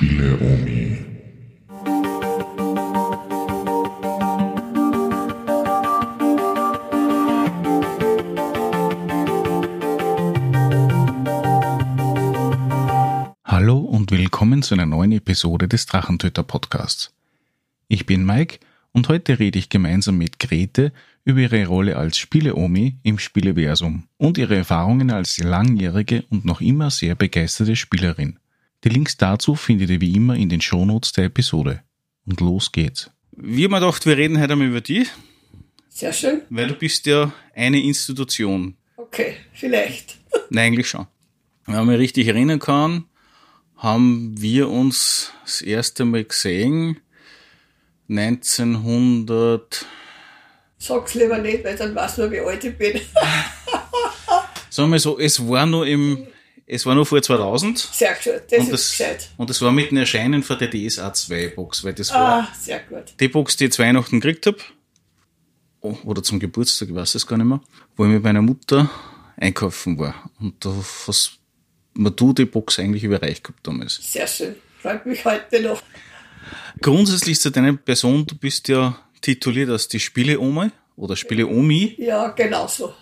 Spiele Omi. Hallo und willkommen zu einer neuen Episode des Drachentöter Podcasts. Ich bin Mike und heute rede ich gemeinsam mit Grete über ihre Rolle als Spiele-Omi im Spieleversum und ihre Erfahrungen als langjährige und noch immer sehr begeisterte Spielerin. Die Links dazu findet ihr wie immer in den Shownotes der Episode. Und los geht's. Wir haben gedacht, wir reden heute einmal über dich, Sehr schön. weil du bist ja eine Institution. Okay, vielleicht. Nein, eigentlich schon. Wenn man mich richtig erinnern kann, haben wir uns das erste Mal gesehen 1900, Sag's lieber nicht, weil dann weiß nur, wie alt ich bin. sagen wir so, es war nur im, es war nur vor 2000. Sehr gut, das und ist das, gescheit. und das war mit dem Erscheinen von der DSA 2 Box, weil das war Ah, sehr gut. die Box, die ich zu Weihnachten gekriegt hab Oh, oder zum Geburtstag, ich weiß es gar nicht mehr, wo ich mit meiner Mutter einkaufen war. Und da hast mir du die Box eigentlich überreicht gehabt damals. Sehr schön. Freut mich heute noch. Grundsätzlich zu deiner Person, du bist ja tituliert als die Spiele-Oma oder Spiele-Omi. Ja, genau so.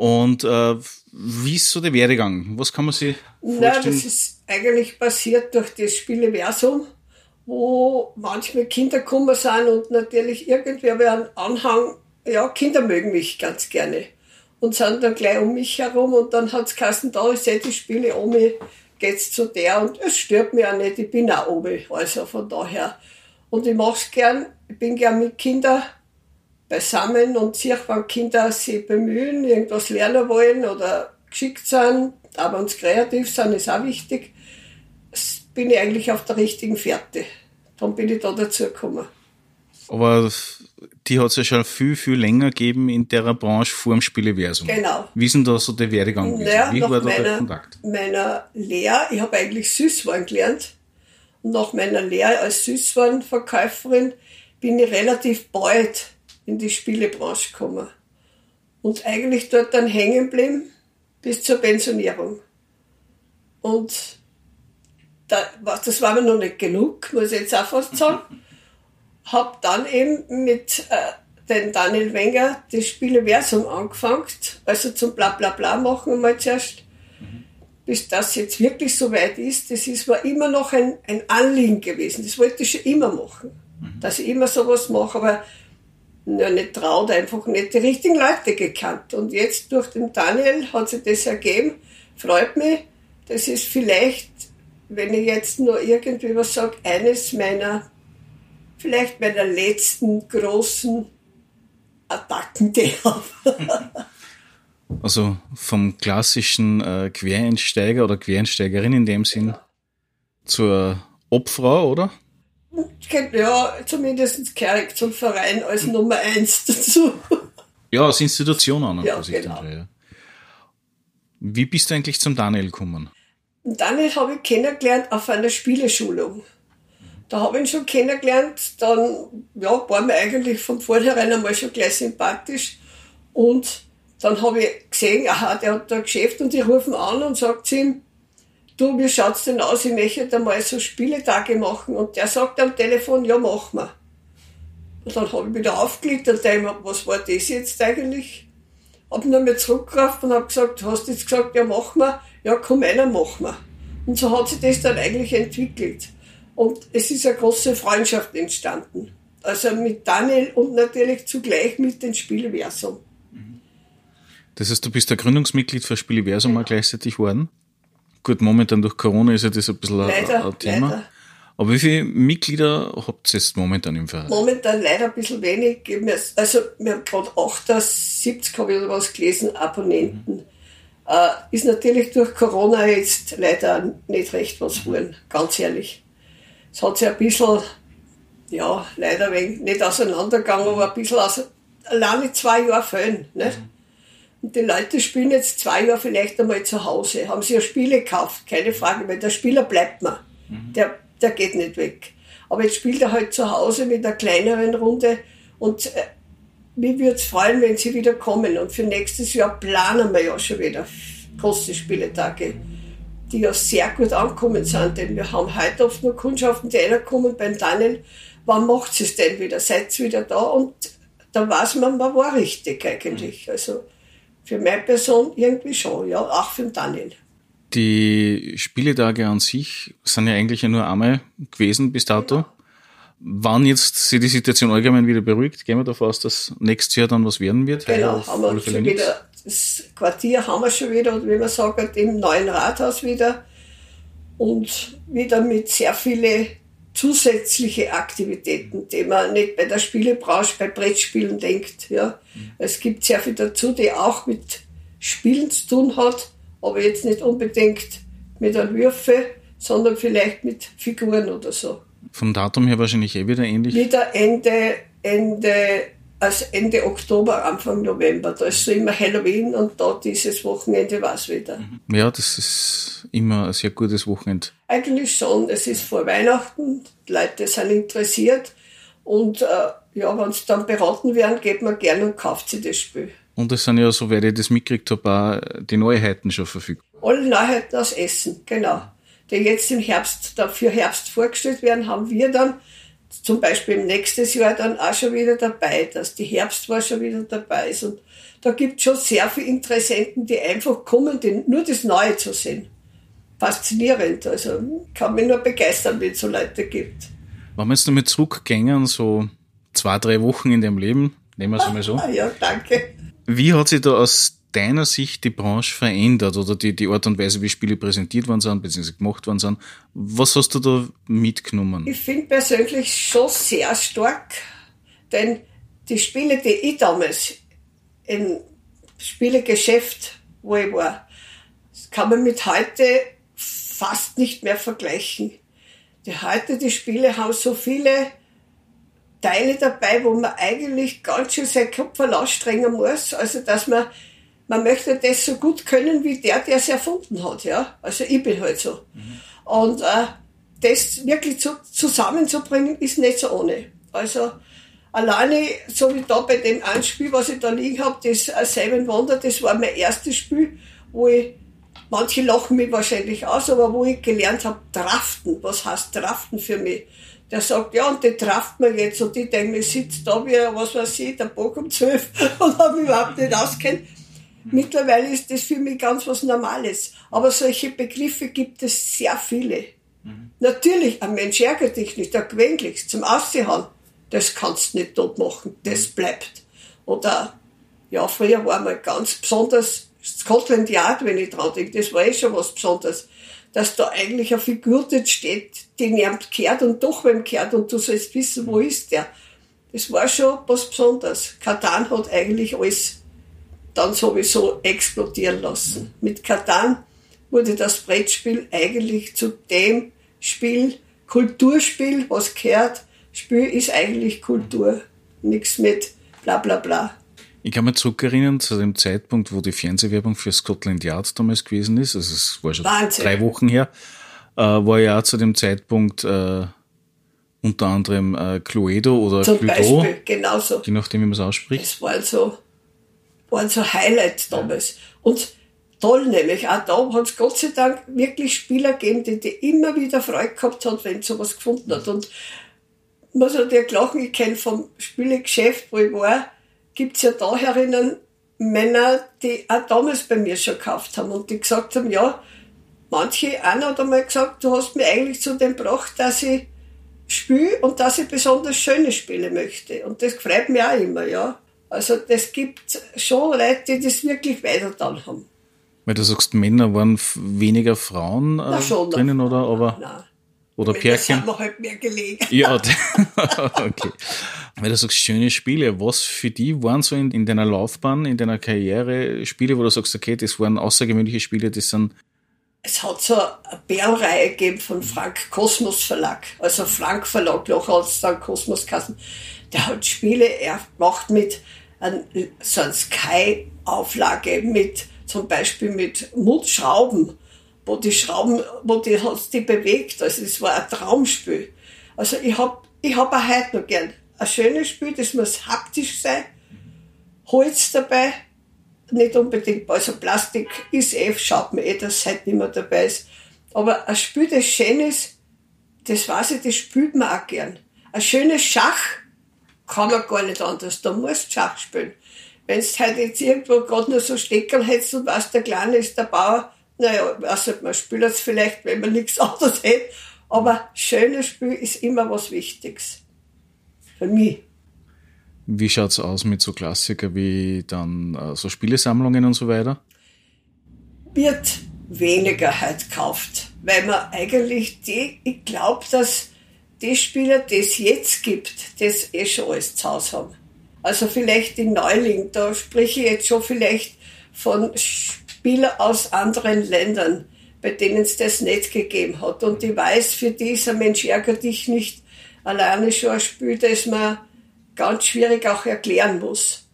Und äh, wie ist so der Werdegang? Was kann man sich Nein, vorstellen? das ist eigentlich passiert durch das Spieleversum, wo manchmal Kinder gekommen sind und natürlich irgendwer wer einen Anhang, ja, Kinder mögen mich ganz gerne und sind dann gleich um mich herum und dann hat's geheißen, da ist eh die Spiele Omi, geht's zu der und es stört mich auch nicht, ich bin auch Omi, also von daher. Und ich mach's gern, ich bin gern mit Kindern beisammen und sehe, wenn Kinder sich bemühen, irgendwas lernen wollen oder geschickt sind, aber uns kreativ sind, ist auch wichtig, bin ich eigentlich auf der richtigen Fährte. Darum bin ich da dazu gekommen. Aber die hat es ja schon viel, viel länger gegeben in der Branche vor dem Spieleversum. Genau. Wie ist denn da so der Werdegang gewesen? Naja, Wie war da der meiner, Kontakt? meiner Lehre, ich habe eigentlich Süßwaren gelernt. Und nach meiner Lehre als Süßwarenverkäuferin bin ich relativ bald in die Spielebranche gekommen. Und eigentlich dort dann hängen geblieben bis zur Pensionierung. Und da, das war mir noch nicht genug, muss ich jetzt auch fast sagen. Hab dann eben mit äh, den Daniel Wenger das Spieleversum angefangen, also zum Blablabla machen mal zuerst. Bis das jetzt wirklich so weit ist, das ist war immer noch ein, ein Anliegen gewesen. Das wollte ich schon immer machen. Dass ich immer sowas mache, aber ja, nicht traut, einfach nicht die richtigen Leute gekannt. Und jetzt durch den Daniel hat sich das ergeben. Freut mich. Das ist vielleicht, wenn ich jetzt nur irgendwie was sage, eines meiner, vielleicht meiner letzten großen Attacken, die ich habe. Also vom klassischen äh, Quereinsteiger oder Quereinsteigerin in dem Sinn zur Obfrau, oder? Ja, zumindest ich zum Verein als Nummer eins dazu. Ja, als Institution an und Ja, genau. dann, ja. Wie bist du eigentlich zum Daniel gekommen? Daniel habe ich kennengelernt auf einer Spieleschulung. Da habe ich ihn schon kennengelernt, dann ja, war mir eigentlich von vornherein einmal schon gleich sympathisch. Und dann habe ich gesehen, aha, der hat da ein Geschäft und ich rufe ihn an und sage zu ihm, du, wie schaut's denn aus, ich möchte da mal so Spieletage machen. Und der sagt am Telefon, ja, mach mal. Und dann habe ich wieder aufgelegt und dachte mir, was war das jetzt eigentlich? Hab ihn nochmal zurückgerufen und hab gesagt, hast du jetzt gesagt, ja, mach mal. Ja, komm einer, mach mal. Und so hat sich das dann eigentlich entwickelt. Und es ist eine große Freundschaft entstanden. Also mit Daniel und natürlich zugleich mit dem Spielversum. Das heißt, du bist der Gründungsmitglied für Spieleversum mal gleichzeitig geworden? Gut, momentan durch Corona ist ja das ein bisschen ein- Leider, ein Thema. leider. Aber wie viele Mitglieder habt ihr jetzt momentan im Verein? Momentan leider ein bisschen wenig. Also wir haben gerade 78, habe ich oder was gelesen, Abonnenten. Äh, ist natürlich durch Corona jetzt leider nicht recht was geworden, ganz ehrlich. Es hat sich ein bisschen, ja, leider wenig, nicht auseinandergegangen, aber ein bisschen aus, alleine zwei Jahre fehlen. Nicht? Und die Leute spielen jetzt zwei Jahre vielleicht einmal zu Hause, haben sich ja Spiele gekauft, keine Frage, weil der Spieler bleibt mir. Der, der geht nicht weg. Aber jetzt spielt er halt zu Hause mit einer kleineren Runde und äh, mich würde es freuen, wenn sie wieder kommen. Und für nächstes Jahr planen wir ja schon wieder große Spieletage. die ja sehr gut angekommen sind. Denn wir haben heute oft nur Kundschaften, die reinkommen beim Daniel, wann macht es denn wieder? Seid ihr wieder da? Und da weiß man, man war richtig eigentlich. Mhm. Also für meine Person irgendwie schon, ja, auch für den Daniel. Die Spieletage an sich sind ja eigentlich ja nur einmal gewesen bis dato. Genau. Wann jetzt sich die Situation allgemein wieder beruhigt, gehen wir davon aus, dass nächstes Jahr dann was werden wird? Genau, haben wir schon wieder, das Quartier haben wir schon wieder, und wie man sagt, im neuen Rathaus wieder. Und wieder mit sehr vielen zusätzliche Aktivitäten, die man nicht bei der Spielebranche, bei Brettspielen denkt. Ja. Es gibt sehr viel dazu, die auch mit Spielen zu tun hat, aber jetzt nicht unbedingt mit Entwürfen, sondern vielleicht mit Figuren oder so. Vom Datum her wahrscheinlich eh wieder ähnlich? Wieder Ende, Ende, also Ende Oktober, Anfang November. Da ist so immer Halloween und da dieses Wochenende war es wieder. Mhm. Ja, das ist immer ein sehr gutes Wochenende. Eigentlich schon. Es ist vor Weihnachten, die Leute sind interessiert und äh, ja, wenn sie dann beraten werden, geht man gerne und kauft sich das Spiel. Und es sind ja, soweit ich das mitgekriegt habe, auch die Neuheiten schon verfügbar. Alle Neuheiten aus Essen, genau. Die jetzt im Herbst, für Herbst vorgestellt werden, haben wir dann zum Beispiel im nächsten Jahr dann auch schon wieder dabei, dass die Herbstwahl schon wieder dabei ist. Und da gibt es schon sehr viele Interessenten, die einfach kommen, die, nur das Neue zu sehen. Faszinierend. Also kann mich nur begeistern, wenn es so Leute gibt. Wenn wir jetzt damit zurückgängen, so zwei, drei Wochen in dem Leben, nehmen wir es einmal so. ja, danke. Wie hat sich da aus deiner Sicht die Branche verändert oder die, die Art und Weise, wie Spiele präsentiert worden sind, beziehungsweise gemacht worden sind? Was hast du da mitgenommen? Ich finde persönlich schon sehr stark, denn die Spiele, die ich damals im Spielegeschäft, wo ich war, kann man mit heute fast nicht mehr vergleichen. Die heute, die Spiele haben so viele Teile dabei, wo man eigentlich ganz schön sein Kopf anstrengen muss. Also, dass man, man möchte das so gut können wie der, der es erfunden hat, ja. Also, ich bin halt so. Mhm. Und, äh, das wirklich zu, zusammenzubringen, ist nicht so ohne. Also, alleine, so wie da bei dem einen Spiel, was ich da liegen habe, das äh, Seven Wonder, das war mein erstes Spiel, wo ich, manche lachen mich wahrscheinlich aus, aber wo ich gelernt habe, Draften. Was heißt Draften für mich? der sagt, ja, und die trafft man jetzt. Und ich denke, ich sitze da wie, was weiß ich, der Bock um zwölf und habe überhaupt nicht auskennt. Mittlerweile ist das für mich ganz was Normales. Aber solche Begriffe gibt es sehr viele. Mhm. Natürlich, ein Mensch ärgert dich nicht, der gewöhnlich zum Aussehen, das kannst du nicht tot machen, das bleibt. Oder, ja, früher war mal ganz besonders Scotland Yard, wenn ich dran denke, das war eh schon was Besonderes dass da eigentlich eine Figur dort steht, die niemand kehrt und doch wem kehrt und du sollst wissen, wo ist der. Das war schon was Besonderes. Katan hat eigentlich alles dann sowieso explodieren lassen. Mit Katan wurde das Brettspiel eigentlich zu dem Spiel, Kulturspiel, was gehört. Spiel ist eigentlich Kultur. Nichts mit bla bla bla. Ich kann mich zurückerinnern zu dem Zeitpunkt, wo die Fernsehwerbung für Scotland Yard damals gewesen ist. Also es war schon Wahnsinn. drei Wochen her. Äh, war ja zu dem Zeitpunkt äh, unter anderem äh, Cluedo oder Zum Cluedo. Beispiel, genauso. Je nachdem, wie man es ausspricht. Das war so, war so Highlight damals. Und toll nämlich, auch da hat es Gott sei Dank wirklich Spieler gegeben, die, die immer wieder Freude gehabt hat, wenn sie sowas gefunden hat. Und muss natürlich lachen, ich kenne vom Spielegeschäft, wo ich war, gibt es ja da herinnen Männer, die auch damals bei mir schon gekauft haben und die gesagt haben, ja, manche, einer hat einmal gesagt, du hast mir eigentlich zu dem gebracht, dass ich spiele und dass ich besonders schöne Spiele möchte. Und das freut mich auch immer, ja. Also das gibt schon Leute, die das wirklich weiter dann haben. Weil du sagst, Männer waren weniger Frauen äh, Na, schon, drinnen, oder? Aber nein. Oder Pärchen. Das haben wir halt mehr gelegen. Ja, okay. Weil du sagst, schöne Spiele, was für die waren so in, in deiner Laufbahn, in deiner Karriere Spiele, wo du sagst, okay, das waren außergewöhnliche Spiele, das sind es hat so eine Bärenreihe gegeben von Frank Kosmos Verlag. Also Frank Verlag, noch als dann Kosmos Kassen. Der hat Spiele, er macht mit ein, so einer Sky-Auflage mit, zum Beispiel mit Mutschrauben, wo die Schrauben, wo die, hat's die bewegt. Also es war ein Traumspiel. Also ich hab, ich hab auch heute noch gern ein schönes Spiel, das muss haptisch sein, Holz dabei, nicht unbedingt, also Plastik ist eh, schaut man eh, dass es halt nicht mehr dabei ist. Aber ein Spiel, das schön ist, das weiß ich, das spielt man auch gern. Ein schönes Schach kann man gar nicht anders, da musst du Schach spielen. Wenn du halt jetzt irgendwo gerade nur so Steckerl hättest und weißt, der Kleine ist der Bauer, naja, also man spielt es vielleicht, wenn man nichts anderes hätte, aber schönes Spiel ist immer was Wichtiges. Für mich. Wie schaut es aus mit so Klassiker wie dann äh, so Spielesammlungen und so weiter? Wird weniger halt gekauft, weil man eigentlich die, ich glaube, dass die Spieler, die es jetzt gibt, das eh schon alles zu Hause haben. Also vielleicht die Neuling, da spreche ich jetzt schon vielleicht von Spielern aus anderen Ländern, bei denen es das nicht gegeben hat. Und ich weiß, für dieser Mensch ärgert dich nicht alleine schon ein Spiel, das man ganz schwierig auch erklären muss.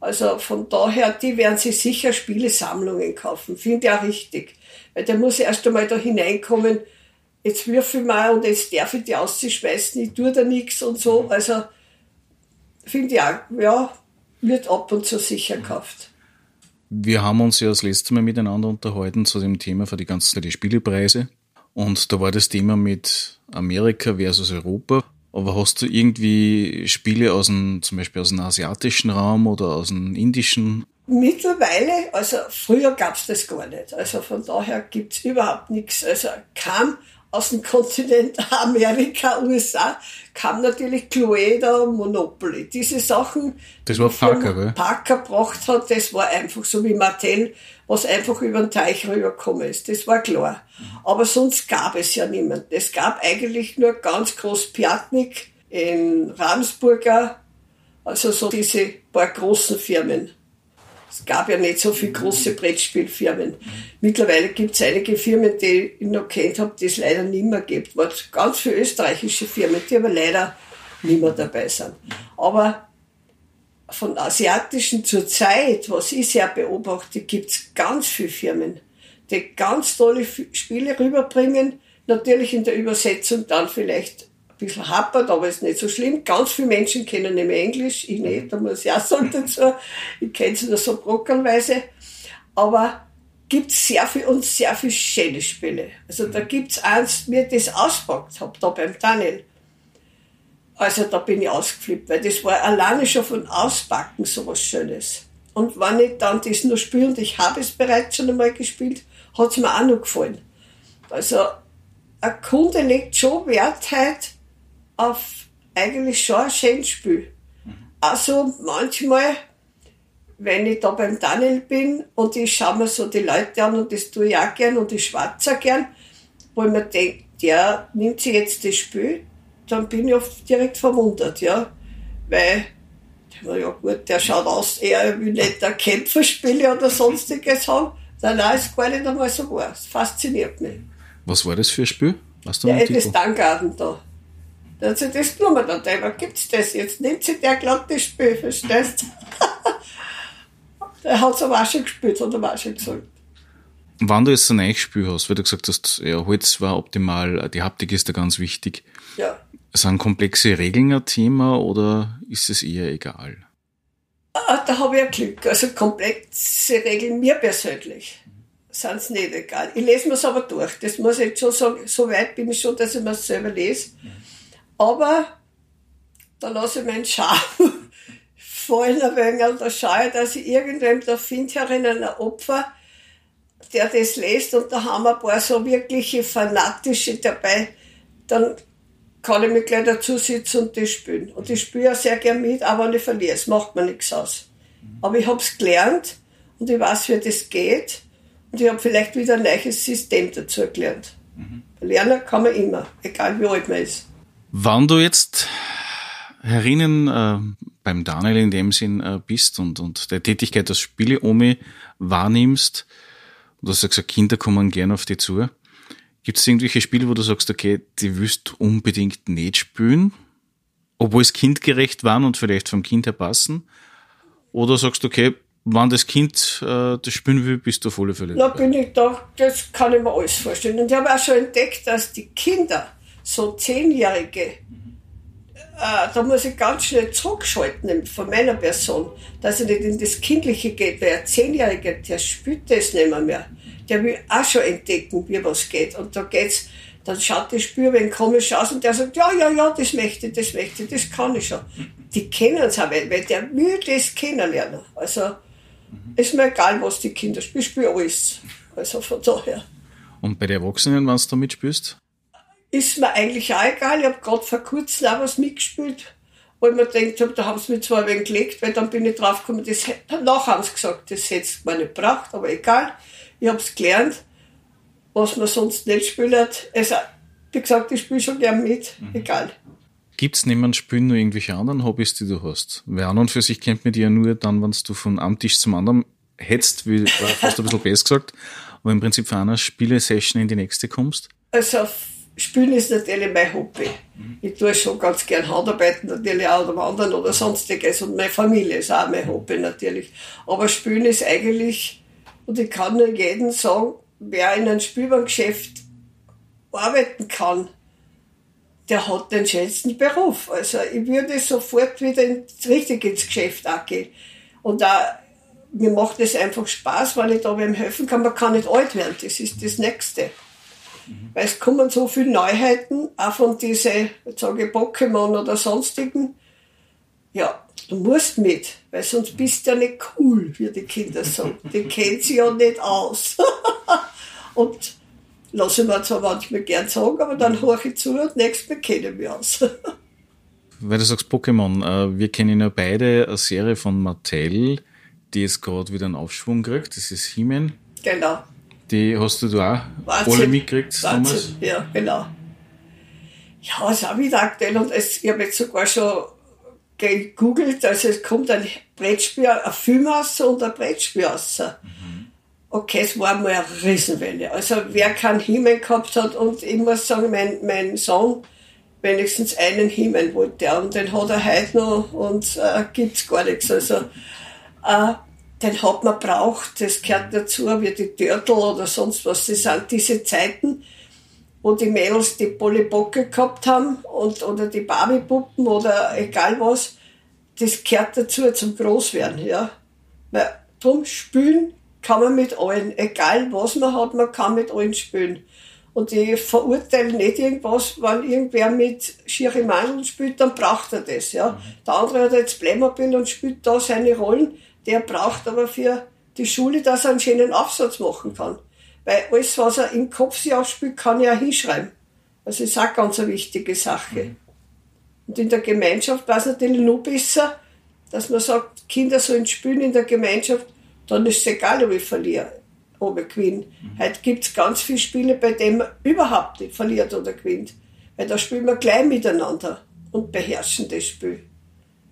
Also von daher, die werden sich sicher Spielesammlungen kaufen. Finde ich auch richtig. Weil der muss erst einmal da hineinkommen, jetzt würfel mal und jetzt darf ich die auszuschmeißen, ich tue da nichts und so. Also finde ich auch, ja, wird ab und zu sicher gekauft. Wir haben uns ja das letzte Mal miteinander unterhalten zu dem Thema für die ganzen die Spielepreise. Und da war das Thema mit Amerika versus Europa. Aber hast du irgendwie Spiele aus dem, zum Beispiel aus dem asiatischen Raum oder aus dem indischen? Mittlerweile, also früher gab es das gar nicht. Also von daher gibt es überhaupt nichts. Also kam aus dem Kontinent Amerika, USA, kam natürlich Cluedo, Monopoly. Diese Sachen, das war Parker, gell? Parker gebracht hat, das war einfach so wie Martell, was einfach über den Teich rübergekommen ist. Das war klar. Aber sonst gab es ja niemand. Es gab eigentlich nur ganz groß Piatnik in Ramsburger, also so diese paar großen Firmen. Es gab ja nicht so viele große Brettspielfirmen. Mittlerweile gibt es einige Firmen, die ich noch kennt habe, die es leider nicht mehr gibt. Es ganz viele österreichische Firmen, die aber leider nicht mehr dabei sind. Aber von asiatischen zur Zeit, was ich sehr beobachte, gibt es ganz viele Firmen, die ganz tolle Spiele rüberbringen. Natürlich in der Übersetzung dann vielleicht ein bisschen happert, aber ist nicht so schlimm. Ganz viele Menschen kennen nämlich Englisch, ich nicht, da muss ich auch sagen dazu. Ich kenne es nur so brockelweise. Aber gibt sehr viel und sehr viel schöne Spiele. Also da gibt's eins, mir das auspackt habe, da beim Daniel. Also da bin ich ausgeflippt, weil das war alleine schon von Auspacken so was Schönes. Und wenn ich dann das nur spiele, und ich habe es bereits schon einmal gespielt, hat's mir auch noch gefallen. Also ein Kunde legt schon Wert halt auf eigentlich schon ein schönes Spiel. Also manchmal, wenn ich da beim Daniel bin und ich schaue mir so die Leute an und das tue ich auch gern und ich schwatze auch gern, wo ich mir denke, der nimmt sich jetzt das Spiel, dann bin ich oft direkt verwundert, ja. Weil, ja gut, der schaut aus, er will nicht ein Kämpferspiele oder sonstiges haben. Nein, nein, ist gar nicht einmal so wahr. Es fasziniert mich. Was war das für ein Spiel? Was du ja, das Dangarten da. Da hat sie das genommen. Dann denke ich, gibt's das jetzt? Nimmt sie der glatt das Spiel, verstehst Der hat es aber auch schon gespielt, hat er auch schon gesagt. Wann du jetzt ein neues Spiel hast, weil du gesagt hast, ja, Holz war optimal, die Haptik ist da ganz wichtig. Ja. Sind komplexe Regeln ein Thema oder ist es eher egal? Ah, da habe ich ein Glück. Also komplexe Regeln mir persönlich sind es nicht egal. Ich lese mir es aber durch. Das muss ich jetzt schon sagen. So weit bin ich schon, dass ich mir es selber lese. Aber da lasse ich meinen Charme fallen ein wenig und da schaue ich, dass ich irgendwem da finde herinnen ein Opfer, der das liest und da haben ein paar so wirkliche Fanatische dabei, dann kann ich mich gleich dazu sitzen und das spielen. Und ich spiele ja sehr gern mit, aber wenn ich verliere, es macht mir nichts aus. Aber ich habe es gelernt und ich weiß, wie das geht und ich habe vielleicht wieder ein neues System dazu gelernt. Mhm. Lernen kann man immer, egal wie alt man ist. Wann du jetzt herinnen äh, beim Daniel in dem Sinn äh, bist und, und der Tätigkeit als Spiele-Omi wahrnimmst, du hast ja gesagt, Kinder kommen gern auf dich zu. Gibt es irgendwelche Spiele, wo du sagst, okay, die willst du unbedingt nicht spielen, obwohl es kindgerecht waren und vielleicht vom Kind her passen? Oder sagst du, okay, wann das Kind äh, das spielen will, bist du auf alle Fälle Da bin ich da, das kann ich mir alles vorstellen. Und ich habe auch schon entdeckt, dass die Kinder so Zehnjährige äh, da muss ich ganz schnell zurückschalten von meiner Person, dass er nicht in das Kindliche geht, weil ein Zehnjähriger, der spürt das nicht mehr, mehr. Der will auch schon entdecken, wie was geht. Und da geht's, dann schaut die Spüre komisch aus und der sagt, ja, ja, ja, das möchte ich, das möchte ich, das kann ich schon. Die kennen es auch, weil der will das kennenlernen. Also, ist mir egal, was die Kinder spielen, ich spiele alles. Also von daher. Und bei den Erwachsenen, wenn du da mitspielst? Ist mir eigentlich auch egal. Ich habe gerade vor kurzem auch was mitgespielt, wo ich mir gedacht habe, da haben sie mich zwar ein wenig gelegt, weil dann bin ich draufgekommen, das, danach haben sie gesagt, das hätte es mir nicht gebracht, aber egal. Ich habe es gelernt, was man sonst nicht spielt. Also, wie gesagt, ich spiele schon gern mit, mhm. egal. Gibt es neben dem Spielen nur irgendwelche anderen Hobbys, die du hast? Weil an und für sich kennt man die ja nur dann, wenn du von einem Tisch zum anderen hetzt, wie fast ein bisschen besser gesagt, aber im Prinzip von einer Spielesession in die nächste kommst? Also Spielen ist natürlich mein Hobby. Ich tue schon ganz gern Handarbeiten natürlich auch oder Wandern oder sonstiges und meine Familie ist auch mein Hobby natürlich. Aber Spielen ist eigentlich, und ich kann nur jedem sagen, wer in einem Spielwarengeschäft arbeiten kann, der hat den schönsten Beruf. Also ich würde sofort wieder ins, richtig ins Geschäft auch gehen. Und da mir macht es einfach Spaß, weil ich da wem helfen kann. Man kann nicht alt werden, das ist das Nächste. Weil es kommen so viele Neuheiten, auch von diesen, jetzt sage ich Pokémon oder sonstigen. Ja, du musst mit, weil sonst bist du ja nicht cool, wie die Kinder sagen. Die kennt sie ja nicht aus. und lasse ich mir zwar manchmal gern sagen, aber dann höre ich zu und nächstes Mal kennen wir aus. Weil du sagst Pokémon, äh, wir kennen ja beide eine Serie von Mattel, die jetzt gerade wieder einen Aufschwung kriegt. Das ist He-Man. Genau. Die hast du da auch Wahnsinn. alle mitgekriegt damals? Ja, genau. Ja, ist auch wieder aktuell und es, ich habe jetzt sogar schon gegoogelt, also es kommt ein Brettspiel, ein Film raus und ein Brettspiel raus. Mhm. Okay, es war mal eine Riesenwelle. Also wer keinen Himmel gehabt hat und ich muss sagen, mein, mein Sohn wenigstens einen Himmel wollte und den hat er heute noch und äh, gibt's gar nichts. Also äh, den hat man braucht, das gehört dazu, wie die Törtel oder sonst was. Das sind diese Zeiten, wo die Mädels die Pollybocke gehabt haben und, oder die Barbiepuppen oder egal was. Das gehört dazu zum Großwerden, ja. Weil, drum spülen kann man mit allen, egal was man hat, man kann mit allen spülen. Und ich verurteile nicht irgendwas, wenn irgendwer mit schiere Mandeln spielt, dann braucht er das, ja. Mhm. Der andere hat jetzt Playmobil und spielt da seine Rollen der braucht aber für die Schule, dass er einen schönen Aufsatz machen kann. Weil alles, was er im Kopf sich aufspielt, kann er auch hinschreiben. Das ist auch ganz eine wichtige Sache. Mhm. Und in der Gemeinschaft war es natürlich noch besser, dass man sagt, Kinder sollen spielen in der Gemeinschaft, dann ist es egal, ob ich verliere, ich gewinne. Mhm. Heute gibt es ganz viele Spiele, bei denen man überhaupt nicht verliert oder gewinnt. Weil da spielen wir gleich miteinander und beherrschen das Spiel.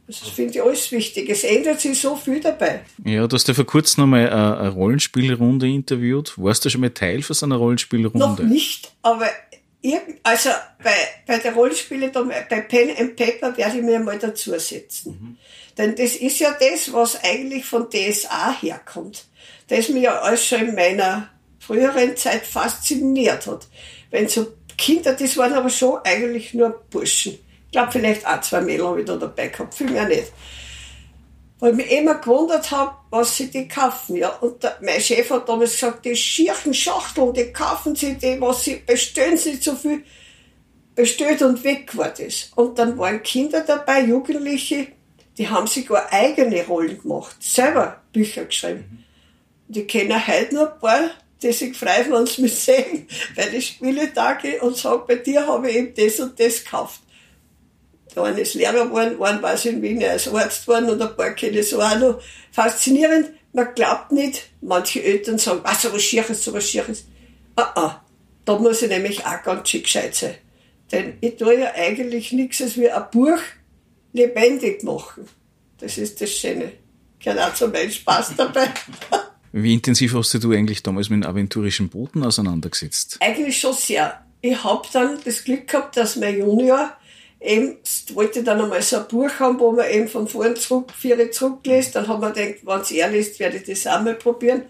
Das finde ich alles wichtig. Es ändert sich so viel dabei. Ja, du hast ja vor kurzem nochmal eine, eine Rollenspielrunde interviewt. Warst du schon mal Teil von so einer Rollenspielrunde? Noch nicht, aber also bei, bei der Rollenspiele, bei Pen and Paper werde ich mir mal dazusetzen. Mhm. Denn das ist ja das, was eigentlich von DSA herkommt. Das mich ja alles schon in meiner früheren Zeit fasziniert hat. Wenn so Kinder, das waren aber schon eigentlich nur Burschen glaube, vielleicht auch zwei Mädel habe ich da dabei gehabt, viel mehr nicht. Weil ich mich immer gewundert habe, was sie die kaufen. Ja. Und der, mein Chef hat damals gesagt, die schierchen Schachteln, die kaufen sie, die, was sie bestellen sie zu viel, bestellt und weg war das. Und dann waren Kinder dabei, Jugendliche, die haben sogar eigene Rollen gemacht, selber Bücher geschrieben. Und ich kenne heute noch ein paar, die sich freuen, wenn sie mich sehen, bei den Spieletage und sagen, bei dir habe ich eben das und das gekauft. Der eine ist Lehrer geworden, ein war in Wien, er ist Arzt geworden und ein paar kenne ich so auch noch. Faszinierend, man glaubt nicht, manche Eltern sagen, was, so was Schieres, so was Schieres. Ah, ah, da muss ich nämlich auch ganz schick gescheit sein. Denn ich tue ja eigentlich nichts als wie ein Buch lebendig machen. Das ist das Schöne. Gehört auch zu meinem Spaß dabei. Wie intensiv hast du eigentlich damals mit den aventurischen Booten auseinandergesetzt? Eigentlich schon sehr. Ich habe dann das Glück gehabt, dass mein Junior eben wollte dann einmal so ein Buch haben, wo man eben von vorn zurück, vier zurücklässt. Dann haben wir gedacht, wenn es er liest, werde ich das auch mal probieren.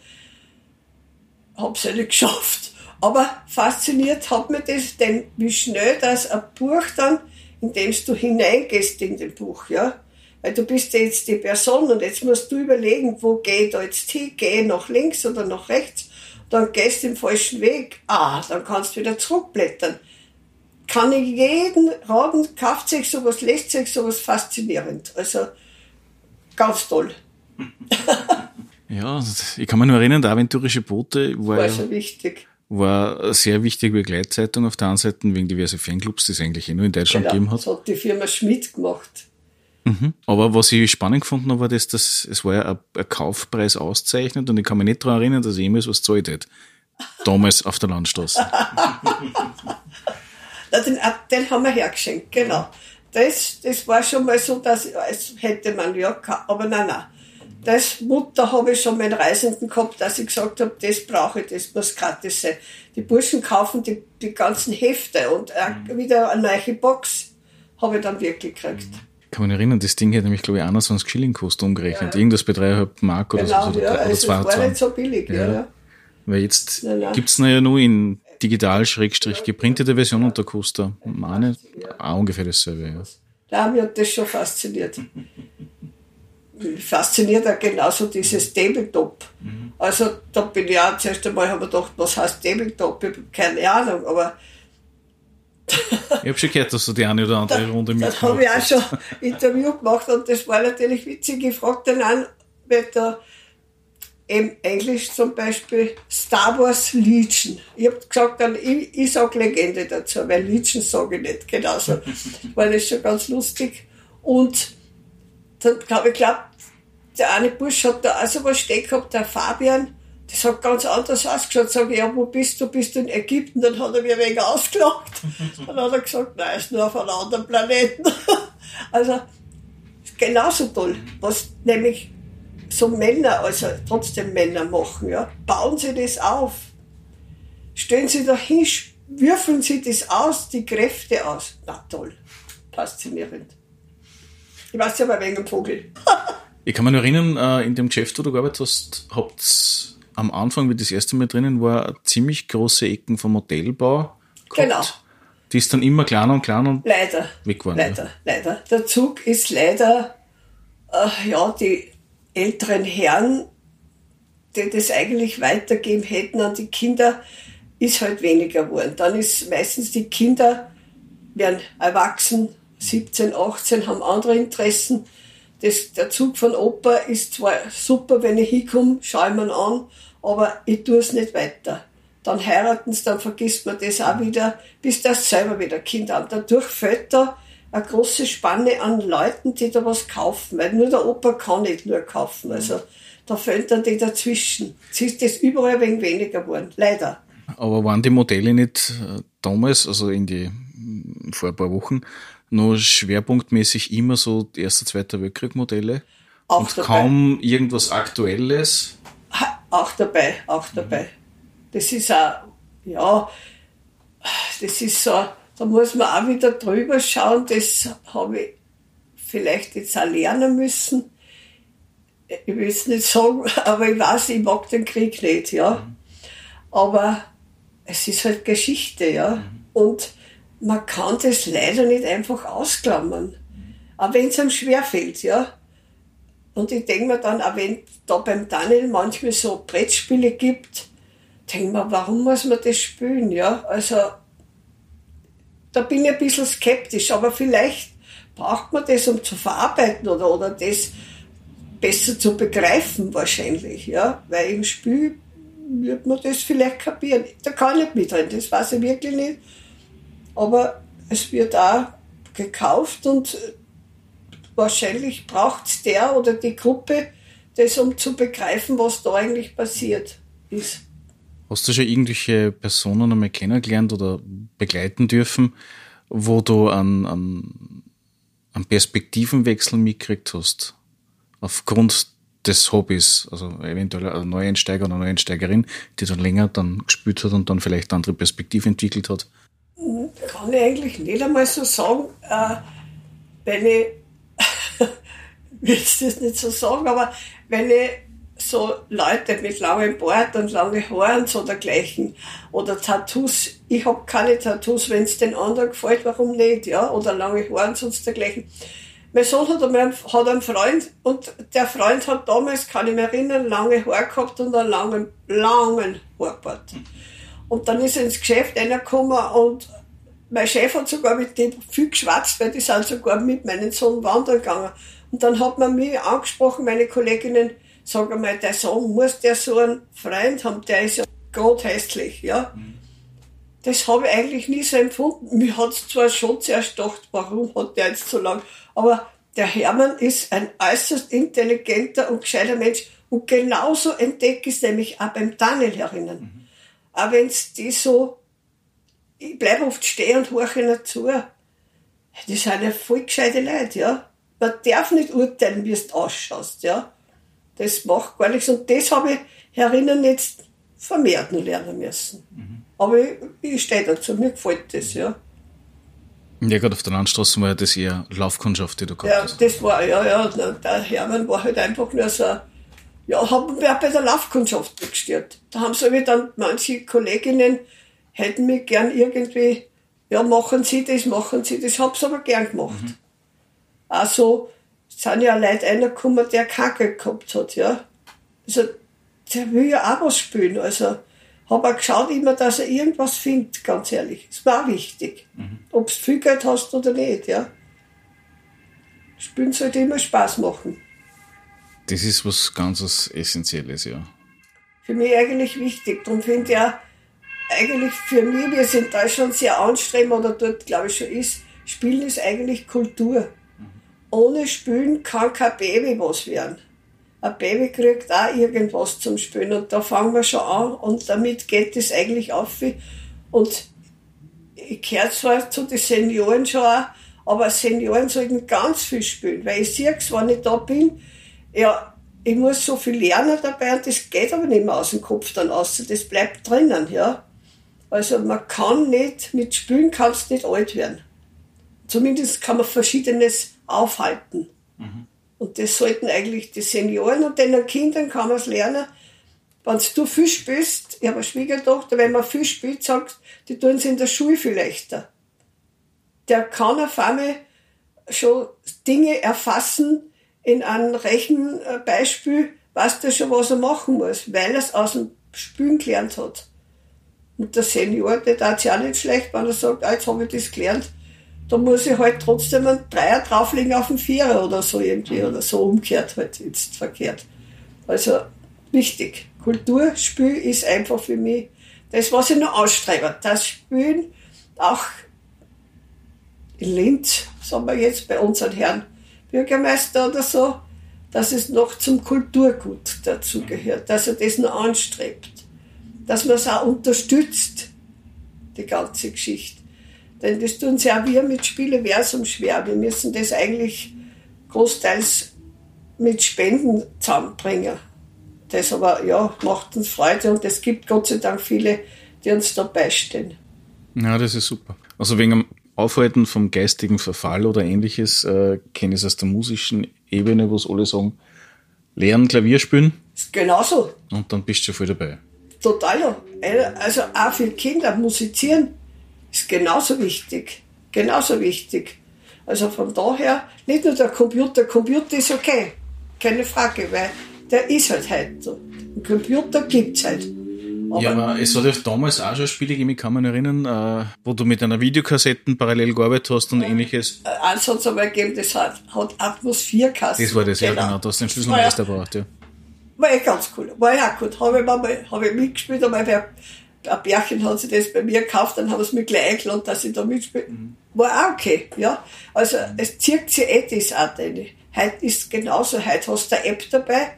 Hab's ja nicht geschafft. Aber fasziniert hat mir das, denn wie schnell das ein Buch dann indem du hineingehst in den Buch, ja. Weil du bist ja jetzt die Person und jetzt musst du überlegen, wo gehe ich da jetzt hin? Gehe ich nach links oder nach rechts? Dann gehst du den falschen Weg. Ah, dann kannst du wieder zurückblättern. Kann ich jeden raten, kauft sich sowas, lässt sich sowas faszinierend. Also, ganz toll. ja, ich kann mich nur erinnern, der aventurische Boote war, war schon wichtig war eine sehr wichtige Begleitzeitung auf der einen Seite wegen diverse Fanclubs, die es eigentlich eh nur in Deutschland genau, gegeben hat. Das hat die Firma Schmidt gemacht. Mhm. Aber was ich spannend gefunden habe, war, dass das, es war ja ein, ein Kaufpreis auszeichnet und ich kann mich nicht daran erinnern, dass ich jemals was gezahlt hätte. Damals auf der Landstraße. den, den haben wir hergeschenkt, genau. Das, das war schon mal so, dass als hätte man ja, aber nein, nein das Mutter habe ich schon meinen Reisenden gehabt, dass ich gesagt habe, das brauche ich, das muss gratis sein. Die Burschen kaufen die, die ganzen Hefte und mhm. wieder eine neue Box habe ich dann wirklich gekriegt. Ich kann mich erinnern, das Ding hätte nämlich, glaube ich, 21 Schilling kostet umgerechnet. Ja. Irgendwas bei 3,5 Mark oder genau, so. Ja, oder also war nicht so billig. Ja. ja. Weil jetzt gibt es ja nur in digital-geprintete Version da kostet meine auch ungefähr dasselbe. Ja. Da haben wir das schon fasziniert fasziniert auch genauso dieses Tabletop. Mhm. Also da bin ich auch zuerst einmal habe gedacht, was heißt Tabletop? Ich habe keine Ahnung, aber ich habe schon gehört, dass du die eine oder andere Runde mit. Da habe ich auch schon Interview gemacht und das war natürlich witzig. Ich fragte dann an, weil da im Englisch zum Beispiel Star Wars Legion. Ich habe gesagt, dann, ich, ich sage Legende dazu, weil Legion sage ich nicht genauso. war das schon ganz lustig. Und dann glaube ich, glaub, der eine Bursch hat da auch so was stehen gehabt, der Fabian, das hat ganz anders ausgeschaut. Sag ich, ja, wo bist du? Bist du in Ägypten? Dann hat er mir wegen ausgelacht. Dann hat er gesagt, nein, ist nur auf einem anderen Planeten. also, genauso toll. Was nämlich so Männer, also trotzdem Männer machen, ja. Bauen sie das auf. Stellen sie da hin, würfeln sie das aus, die Kräfte aus. Na toll. Faszinierend. Ich weiß ja aber wegen dem Vogel. ich kann mich erinnern, äh, in dem Geschäft, wo du gearbeitet hast, habt am Anfang, wie das erste Mal drinnen war, ziemlich große Ecken vom Modellbau. Genau. Die ist dann immer kleiner und kleiner und leider, weg geworden. Leider, ja. leider. Der Zug ist leider, äh, ja, die älteren Herren, die das eigentlich weitergeben hätten an die Kinder, ist halt weniger geworden. Dann ist meistens die Kinder werden erwachsen 17, 18 haben andere Interessen. Das, der Zug von Opa ist zwar super, wenn ich hinkomme, schaue ich mir an, aber ich tue es nicht weiter. Dann heiraten sie, dann vergisst man das auch wieder, bis das selber wieder Kind haben. Dadurch fällt da eine große Spanne an Leuten, die da was kaufen, weil nur der Opa kann nicht nur kaufen. Also da fällt dann die dazwischen. Jetzt ist das überall ein wenig weniger geworden, leider. Aber waren die Modelle nicht äh, damals, also in die, vor ein paar Wochen, nur schwerpunktmäßig immer so Erster, Zweiter Weltkrieg-Modelle. Auch und dabei. kaum irgendwas Aktuelles. Auch dabei, auch dabei. Das ist auch, ja, das ist so, da muss man auch wieder drüber schauen, das habe ich vielleicht jetzt auch lernen müssen. Ich will es nicht sagen, aber ich weiß, ich mag den Krieg nicht, ja. Mhm. Aber es ist halt Geschichte, ja. Mhm. Und man kann das leider nicht einfach ausklammern. Auch wenn es einem schwerfällt, ja. Und ich denke mir dann, auch wenn da beim Daniel manchmal so Brettspiele gibt, denke mir, warum muss man das spielen, ja? Also, da bin ich ein bisschen skeptisch, aber vielleicht braucht man das, um zu verarbeiten oder, oder das besser zu begreifen wahrscheinlich, ja? Weil im Spiel wird man das vielleicht kapieren. Da kann ich nicht mitreden, das weiß ich wirklich nicht aber es wird auch gekauft und wahrscheinlich braucht der oder die Gruppe das, um zu begreifen, was da eigentlich passiert ist. Hast du schon irgendwelche Personen einmal kennengelernt oder begleiten dürfen, wo du einen, einen, einen Perspektivenwechsel mitgekriegt hast? Aufgrund des Hobbys, also eventuell ein Neueinsteiger oder eine Neueinsteigerin, die dann länger dann gespielt hat und dann vielleicht eine andere Perspektive entwickelt hat? kann ich eigentlich nicht einmal so sagen, äh, wenn ich, will das nicht so sagen, aber wenn ich so Leute mit langem Bart und langen Haaren so dergleichen. Oder Tattoos. Ich habe keine Tattoos, wenn es den anderen gefällt, warum nicht, ja? Oder lange Haare und sonst dergleichen. Mein Sohn hat, einmal, hat einen Freund und der Freund hat damals, kann ich mich erinnern, lange Haare gehabt und einen langen, langen Haarbart. Und dann ist er ins Geschäft reingekommen und mein Chef hat sogar mit dem viel geschwatzt, weil die sind sogar mit meinem Sohn wandern gegangen. Und dann hat man mich angesprochen, meine Kolleginnen, sag einmal, der Sohn, muss der so einen Freund haben, der ist ja gerade hässlich, ja. Mhm. Das habe ich eigentlich nie so empfunden. Mir hat es zwar schon zuerst gedacht, warum hat der jetzt so lang, aber der Hermann ist ein äußerst intelligenter und gescheiter Mensch und genauso entdecke ich es nämlich auch beim Daniel herinnen. Mhm. Auch wenn es die so, ich bleibe oft stehen und horche ihnen zu. Das sind ja voll gescheite Leute, ja. Man darf nicht urteilen, wie es ausschaust, ja. Das macht gar nichts. Und das habe ich herinnen jetzt vermehrt noch lernen müssen. Mhm. Aber ich, ich stehe dazu, mir gefällt das, ja. Ja, gerade auf der Landstraße war ja das eher Laufkundschaft, die du gehabt ja, hast. Ja, das war, ja, ja. Der Hermann war halt einfach nur so, ja, haben wir auch bei der Laufkundschaft gestört. Da haben sie dann manche Kolleginnen hätten mich gern irgendwie, ja, machen Sie das, machen Sie das, hab's aber gern gemacht. Mhm. Also, sind ja Leute reingekommen, der Kacke gehabt hat, ja. Also, der will ja auch was spielen, also, habe auch geschaut immer, dass er irgendwas findet, ganz ehrlich. Es war wichtig. Mhm. Ob du viel Geld hast oder nicht, ja. Spielen sollte immer Spaß machen. Das ist was ganz Essentielles, ja. Für mich eigentlich wichtig. Darum finde ich auch, eigentlich für mich, wir sind da schon sehr anstreben oder dort, glaube ich, schon ist, Spielen ist eigentlich Kultur. Ohne Spielen kann kein Baby was werden ein Baby kriegt auch irgendwas zum Spielen und da fangen wir schon an und damit geht es eigentlich auf. Und ich gehöre zwar zu den Senioren schon auch, aber Senioren sollten ganz viel spielen, weil ich sehe es, wenn ich da bin, ja, ich muss so viel lernen dabei und das geht aber nicht mehr aus dem Kopf dann aus, das bleibt drinnen, ja. Also man kann nicht, mit Spielen kannst nicht alt werden. Zumindest kann man Verschiedenes aufhalten. Mhm. Und das sollten eigentlich die Senioren und den Kindern kann man es lernen. Wenn du viel spielst, ich habe eine Schwiegertochter, wenn man viel spielt, sagt, die tun es in der Schule viel leichter. Der kann auf einmal schon Dinge erfassen in einem Rechenbeispiel, weiß der schon, was er machen muss, weil er es aus dem Spülen gelernt hat. Und der Senior, der tat es ja nicht schlecht, wenn er sagt, ah, jetzt habe ich das gelernt, da muss ich halt trotzdem einen Dreier drauflegen auf den Vierer oder so irgendwie oder so umkehrt halt jetzt verkehrt. Also wichtig. Kulturspiel ist einfach für mich das, was ich noch ausstreibe. Das Spielen auch in Linz, sagen wir jetzt bei unseren Herrn Bürgermeister oder so, dass es noch zum Kulturgut dazugehört, dass er das noch anstrebt, dass man es auch unterstützt, die ganze Geschichte. Denn das tun auch wir mit Spieleversum schwer. Wir müssen das eigentlich großteils mit Spenden zusammenbringen. Das aber, ja, macht uns Freude und es gibt Gott sei Dank viele, die uns dabei stehen. Ja, das ist super. Also wegen dem Aufhalten vom geistigen Verfall oder ähnliches äh, kenne ich es aus der musischen Ebene, wo es alle sagen, lernen Klavier spielen. Genauso. Und dann bist du voll dabei. Total, ja. Also auch für Kinder musizieren ist genauso wichtig. Genauso wichtig. Also von daher, nicht nur der Computer, Computer ist okay, keine Frage, weil der ist halt heute so. Ein Computer gibt's halt. Aber ja, aber es hat ja damals auch schon Spiele gegeben, ich kann mich erinnern, äh, wo du mit einer Videokassette parallel gearbeitet hast und ja, ähnliches. Äh, eins hat es aber gegeben, das hat, hat Atmosphärkasten. Das war das, genau. ja genau, du hast den Schlüsselmeister gebraucht, ja. War echt ganz cool. War ja auch gut. Habe ich, mal, hab ich mitgespielt, aber ein Bärchen hat sich das bei mir gekauft, dann haben sie mich gleich eingeladen, dass ich da mitspiele. Mhm. War auch okay, ja. Also, mhm. es zirkt sich eh das auch rein. Heute ist es genauso. Heute hast du eine App dabei,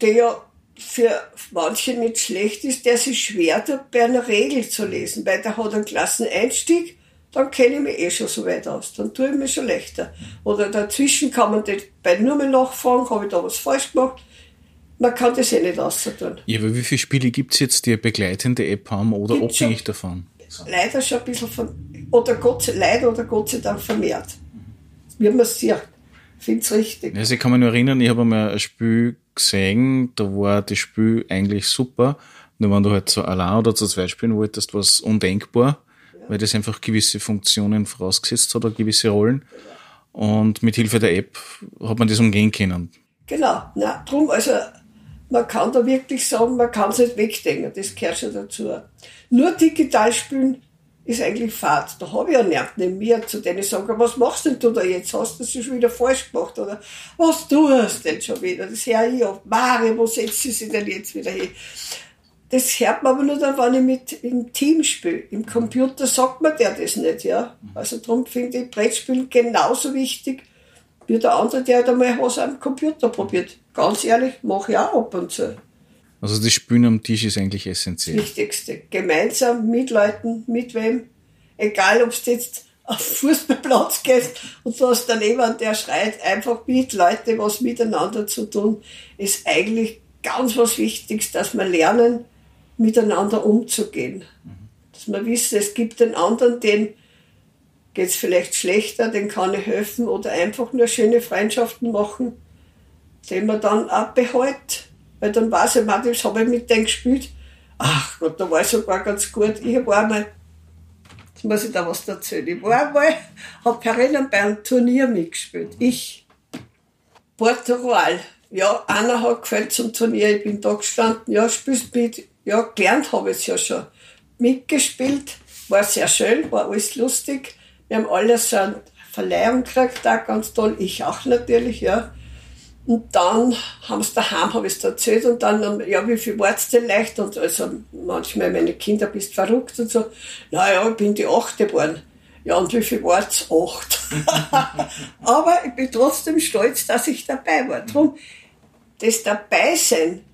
die ja für manche nicht schlecht ist, der sich schwer tut, bei einer Regel zu lesen, weil der hat einen Klasseneinstieg, dann kenne ich mich eh schon so weit aus. Dann tue ich mir schon leichter. Oder dazwischen kann man das bei nur mehr nachfragen, habe ich da was falsch gemacht man kann das eh nicht außerdun. Ja, aber wie viele Spiele gibt es jetzt, die eine begleitende App haben oder gibt's abhängig davon? Leider schon ein bisschen von, oder Gott, leider oder Gott sei Dank vermehrt. Wie man es sieht. Ich finde es richtig. Also ich kann mich nur erinnern, ich habe einmal ein Spiel gesehen, da war das Spiel eigentlich super. Nur wenn du halt so allein oder zu zweit spielen wolltest, war es undenkbar, ja. weil das einfach gewisse Funktionen vorausgesetzt hat oder gewisse Rollen. Und mit Hilfe der App hat man das umgehen können. Genau, na, drum, also man kann da wirklich sagen, man kann es nicht wegdenken, das gehört schon dazu. Nur digital spielen ist eigentlich Fahrt. Da habe ich ja niemanden neben mir, zu denen ich sage, was machst denn du da jetzt? Hast du das schon wieder falsch gemacht? Oder was tust du denn schon wieder? Das höre ich auf. Mario, wo setzt sie sich denn jetzt wieder hin? Das hört man aber nur dann, wenn ich mit im Team spiele. Im Computer sagt man der das nicht, ja. Also darum finde ich Brettspielen genauso wichtig wie der andere, der halt einmal was am Computer probiert. Ganz ehrlich, mache ich auch ab und zu. Also das Spielen am Tisch ist eigentlich essentiell. Das Wichtigste. Gemeinsam mit Leuten, mit wem. Egal, ob du jetzt auf Fußballplatz gehst und du hast daneben, der schreit, einfach mit Leuten was miteinander zu tun, ist eigentlich ganz was Wichtiges, dass wir lernen, miteinander umzugehen. Dass wir wissen, es gibt den anderen, den geht es vielleicht schlechter, den kann ich helfen oder einfach nur schöne Freundschaften machen, den man dann auch behält weil dann weiß ich, man, das habe ich mit denen gespielt. Ach Gott, da war ich sogar ganz gut. Ich war mal, jetzt muss ich da was erzählen. Ich war mal, habe herinnen bei einem Turnier mitgespielt. Ich, Portugal. Ja, einer hat gefällt zum Turnier. Ich bin da gestanden. Ja, spielst mit. Ja, gelernt habe ich es ja schon. Mitgespielt. War sehr schön, war alles lustig. Wir haben alles so eine Verleihung gekriegt, da ganz toll. Ich auch natürlich, ja. Und dann haben sie daheim, habe ich es erzählt, und dann, ja, wie viel war's denn leicht? Und also manchmal meine Kinder, bist verrückt und so. Naja, ich bin die Achte geworden. Ja, und wie viel war's? Acht. Aber ich bin trotzdem stolz, dass ich dabei war. Drum, das Dabeisein,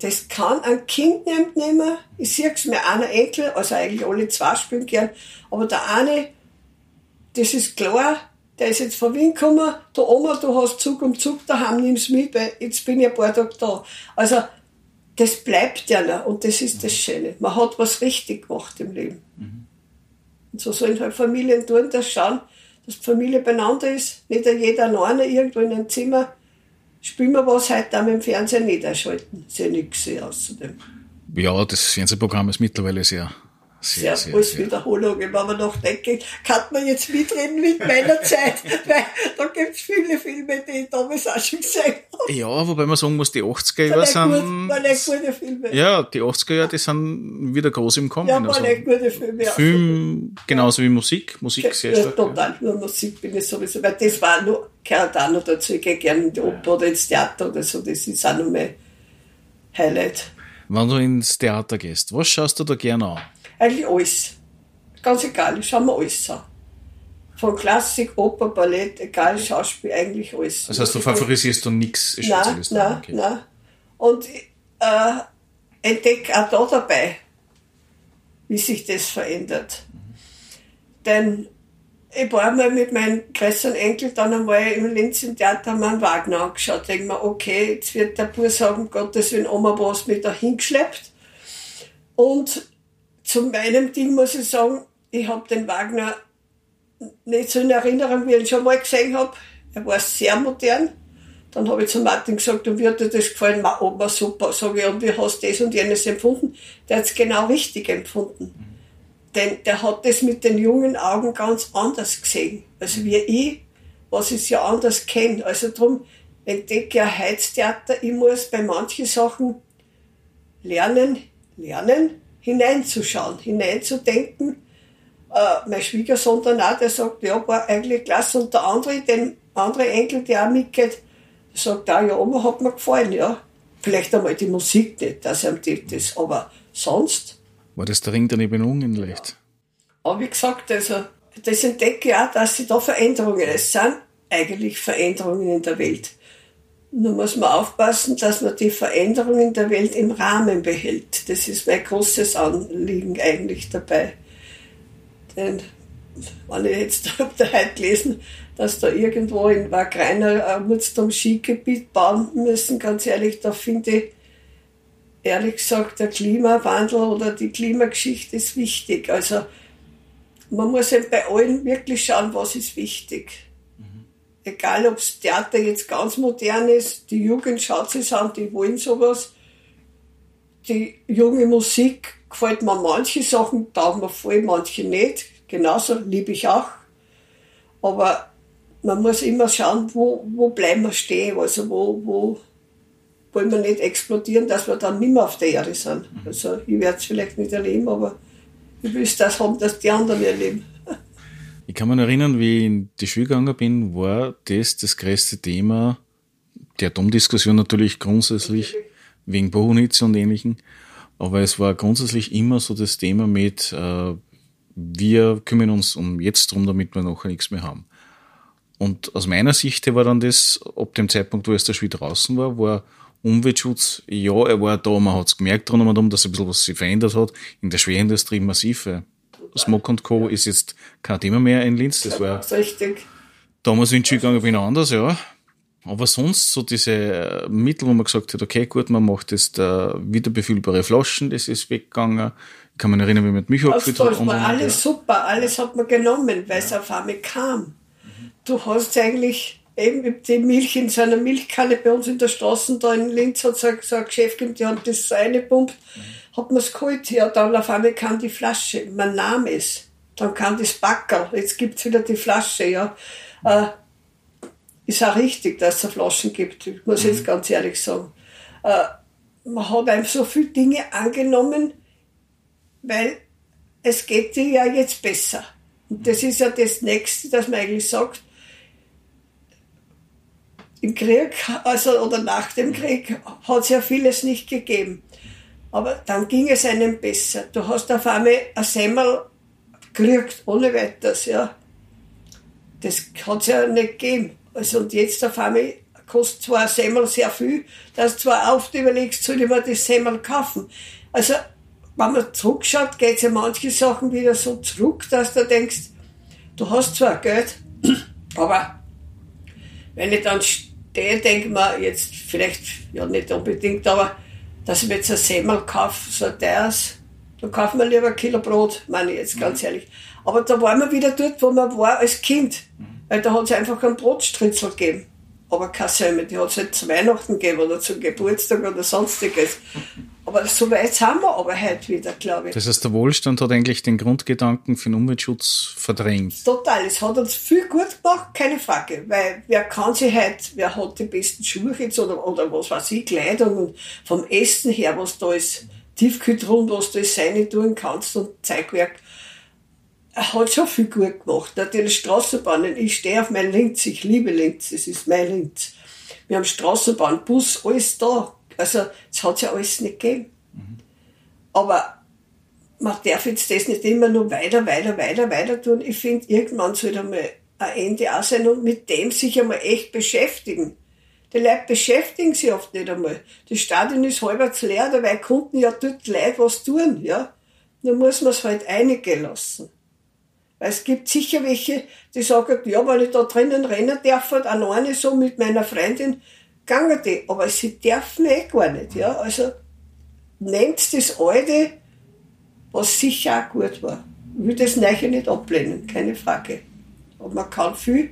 das kann ein Kind nicht nehmen. Ich sehe es mir einer Enkel, also eigentlich alle zwei spielen gern, aber der eine, das ist klar, der ist jetzt von Wien gekommen, der Oma, du hast Zug um Zug daheim, nimm's mit, weil jetzt bin ich ein paar Tage da. Also, das bleibt ja noch und das ist das Schöne. Man hat was richtig gemacht im Leben. Mhm. Und so sollen halt Familien tun, das schauen, dass die Familie beieinander ist, nicht jeder alleine irgendwo in einem Zimmer. Spielen wir was heute auch mit dem Fernsehen nicht einschalten. Ist ja nichts außerdem. Ja, das Fernsehprogramm ist mittlerweile sehr sehr, sehr als Wiederholung. Wenn man noch denkt, kann man jetzt mitreden mit meiner Zeit, weil da gibt es viele Filme, die ich damals auch schon gesehen habe. Ja, wobei man sagen muss, die 80er Jahre sind. Gut, gute Filme. Ja, die 80er Jahre, die sind wieder groß im Kommen. Ja, waren also, gute Filme. Film, genauso wie Musik. Musik sehr ja, stark. Total, ja. nur Musik bin ich sowieso, weil das war nur, auch noch dazu, ich gehe gerne in die Oper oder ins Theater oder so, das ist auch noch mein Highlight. Wenn du ins Theater gehst, was schaust du da gerne an? Eigentlich alles. Ganz egal, ich schaue mir alles an. Von Klassik, Oper, Ballett, egal, Schauspiel, eigentlich alles. Das heißt, du favorisierst du nichts Nein, nein, okay. nein. Und äh, entdecke auch da dabei, wie sich das verändert. Mhm. Denn ich war mal mit meinem größeren Enkel dann einmal im Linz im Theater haben einen Wagner angeschaut. Denke mir, okay, jetzt wird der Bur sagen, Gottes Willen, Oma was mit da hingeschleppt. Und zu meinem Ding muss ich sagen, ich habe den Wagner nicht so in Erinnerung, wie ich ihn schon mal gesehen habe. Er war sehr modern. Dann habe ich zu Martin gesagt, und wie hat dir das gefallen? Ma, oh, super. Sage ich, und wie hast du das und jenes empfunden? Der hat es genau richtig empfunden. Denn der hat das mit den jungen Augen ganz anders gesehen. Also wie ich, was ich ja anders kenne. Also darum entdecke ein Heiztheater. Ich muss bei manchen Sachen lernen, lernen, hineinzuschauen, hineinzudenken. Äh, mein Schwiegersohn dann auch, der sagt, ja, war eigentlich klasse. Und der andere, den andere Enkel, der auch mitgeht, der sagt auch, ja, Oma hat mir gefallen, ja. Vielleicht einmal die Musik nicht, dass er ihm das, aber sonst. War das der Ring der Nibelungen leicht? Ja. Aber wie gesagt, also, das entdecke ich auch, dass sie da Veränderungen, es sind eigentlich Veränderungen in der Welt. Nur muss man aufpassen, dass man die Veränderungen der Welt im Rahmen behält. Das ist mein großes Anliegen eigentlich dabei. Denn, wenn ich jetzt da heute gelesen, dass da irgendwo in Wagreiner ein Mutztum Skigebiet bauen müssen, ganz ehrlich, da finde ich, ehrlich gesagt, der Klimawandel oder die Klimageschichte ist wichtig. Also, man muss eben bei allen wirklich schauen, was ist wichtig. Egal ob das Theater jetzt ganz modern ist, die Jugend schaut sich an, die wollen sowas. Die junge Musik gefällt mir manche Sachen, taugen mir voll, manche nicht. Genauso liebe ich auch. Aber man muss immer schauen, wo, wo bleiben wir stehen, also wo, wo wollen wir nicht explodieren, dass wir dann nicht mehr auf der Erde sind. Also ich werde es vielleicht nicht erleben, aber ich will das haben, dass die anderen erleben. Ich kann mich erinnern, wie ich in die Schule gegangen bin, war das das größte Thema der Atomdiskussion natürlich grundsätzlich wegen Bohunitz und Ähnlichem. Aber es war grundsätzlich immer so das Thema mit, äh, wir kümmern uns um jetzt drum, damit wir nachher nichts mehr haben. Und aus meiner Sicht war dann das, ab dem Zeitpunkt, wo es der Spiel draußen war, war Umweltschutz, ja, er war da, man hat es gemerkt dran und um, dass ein bisschen was sich verändert hat. In der Schwerindustrie massiv. Und Co. ist jetzt kein Thema mehr in Linz. Das war richtig. damals in Schulgang bin anders, ja. Aber sonst so diese äh, Mittel, wo man gesagt hat, okay, gut, man macht jetzt äh, wiederbefüllbare Flaschen, das ist weggegangen. Ich kann mich erinnern, wie man mit Milch abgefüllt hat. Das war alles ja. super, alles hat man genommen, weil es auf einmal kam. Du hast eigentlich eben die Milch in seiner Milchkanne bei uns in der Straße, da in Linz hat so, so ein Geschäft gegeben, die hat das so reingepumpt, mhm. Hat man es geholt, ja, dann auf einmal kam die Flasche, man nahm es, dann kam das Backerl, jetzt gibt es wieder die Flasche, ja. Äh, ist auch richtig, dass es Flaschen gibt, ich muss mhm. jetzt ganz ehrlich sagen. Äh, man hat einfach so viele Dinge angenommen, weil es geht dir ja jetzt besser. Und das ist ja das Nächste, dass man eigentlich sagt, im Krieg, also oder nach dem Krieg, hat es ja vieles nicht gegeben. Aber dann ging es einem besser. Du hast auf einmal ein Semmel gekriegt, ohne weiteres, ja. Das hat es ja nicht gegeben. Also und jetzt auf einmal kostet zwar ein Semmel sehr viel, dass du zwar oft überlegst, soll ich mir das Semmel kaufen. Also, wenn man zurückschaut, geht es ja manche Sachen wieder so zurück, dass du denkst, du hast zwar Geld, aber wenn ich dann stehe, denke mir jetzt vielleicht, ja nicht unbedingt, aber dass ich mir jetzt ein Semmel kaufe, so ein teures, dann kaufen wir lieber ein Kilo Brot, meine ich jetzt ganz mhm. ehrlich. Aber da waren wir wieder dort, wo man war als Kind. Mhm. Weil da hat es einfach einen Brotstritzel gegeben. Aber keine Semmel, die hat es halt zu Weihnachten gegeben oder zum Geburtstag oder sonstiges. Aber so weit sind wir aber heute wieder, glaube ich. Das heißt, der Wohlstand hat eigentlich den Grundgedanken für den Umweltschutz verdrängt. Total. Es hat uns viel gut gemacht, keine Frage. Weil wer kann sich heute, wer hat die besten Schuhe jetzt oder, oder was weiß ich, Kleidung und vom Essen her, was da ist, Tiefkühltruhen, was du alles rein tun kannst und Zeigwerk er hat schon viel gut gemacht. Natürlich Straßenbahnen. Ich stehe auf mein Linz. Ich liebe Linz. Es ist mein Linz. Wir haben Straßenbahn, Bus, alles da. Also, es hat ja alles nicht gegeben. Mhm. Aber man darf jetzt das nicht immer nur weiter, weiter, weiter, weiter tun. Ich finde, irgendwann sollte einmal ein Ende auch sein und mit dem sich einmal echt beschäftigen. Die Leute beschäftigen sich oft nicht einmal. Das Stadion ist halbwegs leer, dabei konnten ja dort Leute was tun, ja. Nur muss man es halt einigen lassen. Es gibt sicher welche, die sagen, ja, wenn ich da drinnen rennen darf, halt alleine so mit meiner Freundin, gangen die. Aber sie dürfen eh gar nicht, ja. Also, nehmt das Alte, was sicher auch gut war. Ich will das Neue nicht ablehnen, keine Frage. Aber man kann viel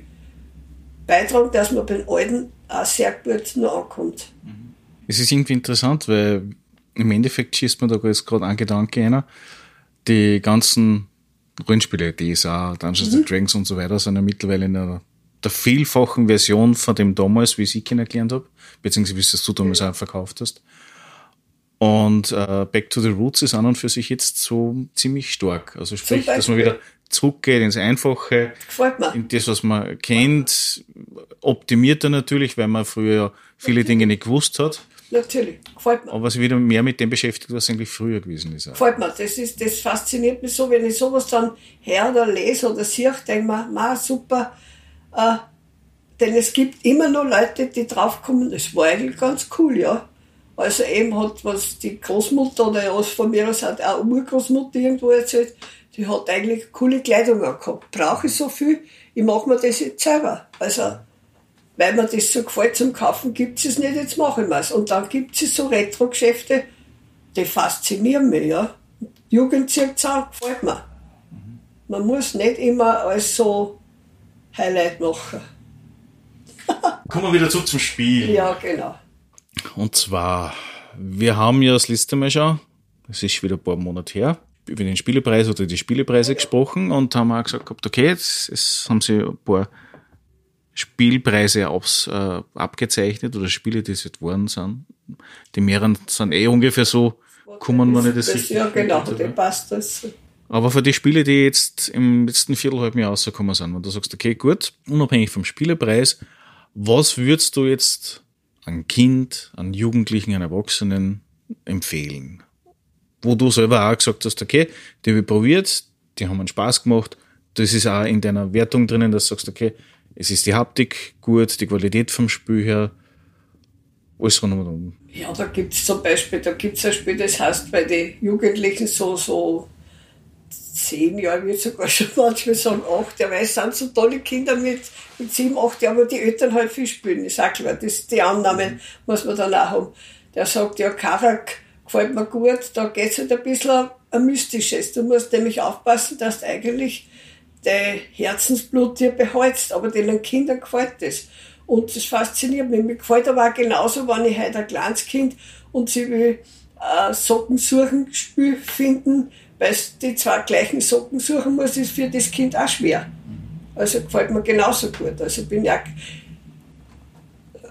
beitragen, dass man beim Alten auch sehr gut noch ankommt. Es ist irgendwie interessant, weil im Endeffekt schießt man da jetzt gerade einen Gedanke einer. Die ganzen Rollenspiele, DSA, Dungeons mhm. Dragons und so weiter, sind ja mittlerweile in einer, der vielfachen Version von dem damals, wie ich sie kennengelernt habe, beziehungsweise wie es du damals auch verkauft hast. Und äh, Back to the Roots ist an und für sich jetzt so ziemlich stark. Also sprich, dass man wieder zurückgeht ins Einfache, in das, was man kennt, optimiert er natürlich, weil man früher viele Dinge nicht gewusst hat. Natürlich, gefällt mir. Aber sich wieder mehr mit dem beschäftigt, was eigentlich früher gewesen ist. Gefällt mir. Das, ist, das fasziniert mich so, wenn ich sowas dann her oder lese oder sehe, denke ich mir, ma, super. Äh, denn es gibt immer noch Leute, die draufkommen, das war eigentlich ganz cool, ja. Also eben hat was die Großmutter oder was von mir aus hat auch Urgroßmutter irgendwo erzählt, die hat eigentlich coole Kleidung gehabt. Brauche ich so viel? Ich mache mir das jetzt selber. Also weil mir das so gefällt zum Kaufen, gibt es nicht, jetzt mache ich es. Und dann gibt es so Retro-Geschäfte, die faszinieren mich, ja. Jugendzirkzahl gefällt mir. Man muss nicht immer alles so Highlight machen. kommen wir wieder zurück zum Spiel. Ja, genau. Und zwar, wir haben ja das letzte Mal schon, es ist wieder ein paar Monate her, über den Spielepreis oder die Spielepreise gesprochen und haben auch gesagt gehabt, okay, jetzt, jetzt haben sie ein paar Spielpreise aufs, äh, abgezeichnet oder Spiele, die es jetzt geworden sind. Die mehreren sind eh ungefähr so, kommen wenn ich das, das Ja, genau, dem passt das. Aber für die Spiele, die jetzt im letzten Viertelhalben Jahr rausgekommen sind, wenn du sagst, okay, gut, unabhängig vom Spielepreis, was würdest du jetzt an Kind, an Jugendlichen, an Erwachsenen empfehlen? Wo du selber auch gesagt hast, okay, die habe ich probiert, die haben einen Spaß gemacht. Das ist auch in deiner Wertung drinnen, dass du sagst, okay, es ist die Haptik gut, die Qualität vom Spiel her, alles rundum. Ja, da gibt es zum Beispiel, da gibt es ein Spiel, das heißt bei den Jugendlichen so, so zehn Jahre, würde sogar schon manchmal sagen, acht Jahre, weil es sind so tolle Kinder mit, mit sieben, acht Jahren, wo die Eltern halt viel spielen. Ich sag klar, das, die Annahmen muss man dann auch haben. Der sagt, ja, Karak gefällt mir gut, da geht es halt ein bisschen ein Mystisches. Du musst nämlich aufpassen, dass du eigentlich dein Herzensblut dir behältst, aber den Kindern gefällt das. Und das fasziniert mich. Mir gefällt aber auch genauso, wenn ich heute ein kleines Kind und sie will äh, Socken suchen, Spiel finden, weil die zwei gleichen Socken suchen muss, ist für das Kind auch schwer. Also gefällt mir genauso gut. Also bin ja,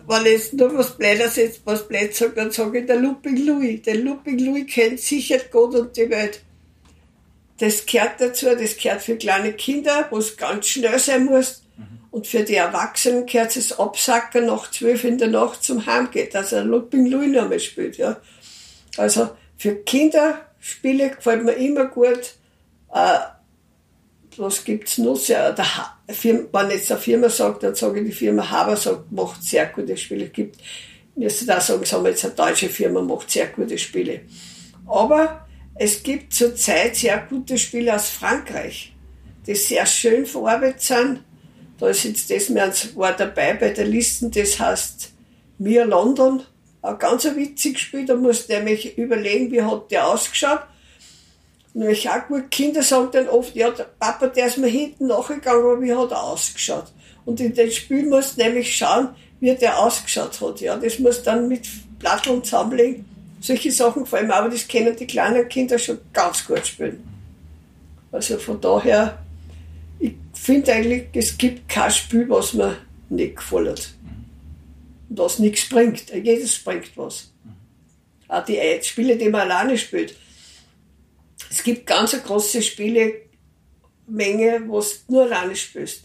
wenn ich nur was Blödes jetzt, was blöd sage, dann sage ich der Looping Louis. Der Looping Louis kennt sicher Gott und die Welt. Das gehört dazu, das gehört für kleine Kinder, wo es ganz schnell sein muss. Und für die Erwachsenen gehört es Absacken nach zwölf in der Nacht zum Heimgehen, dass er Looping Louis noch mal spielt. Ja. Also für Kinder Spiele gefällt mir immer gut. Äh, was gibt's noch? Sehr, Firma, wenn jetzt eine Firma sagt, dann sage ich, die Firma Haber sagt, macht sehr gute Spiele. Gibt, müsste da sagen, sagen wir jetzt eine deutsche Firma macht sehr gute Spiele. Aber es gibt zurzeit sehr gute Spiele aus Frankreich, die sehr schön verarbeitet sind. Da ist jetzt das, war dabei bei der Liste, das heißt Mir London ein ganz witziges Spiel, da musst du nämlich überlegen, wie hat der ausgeschaut. Nämlich auch gut, Kinder sagen dann oft, ja, der Papa, der ist mir hinten nachgegangen, aber wie hat er ausgeschaut? Und in dem Spiel musst du nämlich schauen, wie der ausgeschaut hat. Ja, das musst du dann mit Platteln zusammenlegen. Solche Sachen vor allem, aber das können die kleinen Kinder schon ganz gut spielen. Also von daher, ich finde eigentlich, es gibt kein Spiel, was mir nicht gefallen hat das nichts bringt. Jedes bringt was. Auch die Spiele, die man alleine spielt. Es gibt ganz eine große Spielemenge, wo du nur alleine spielst.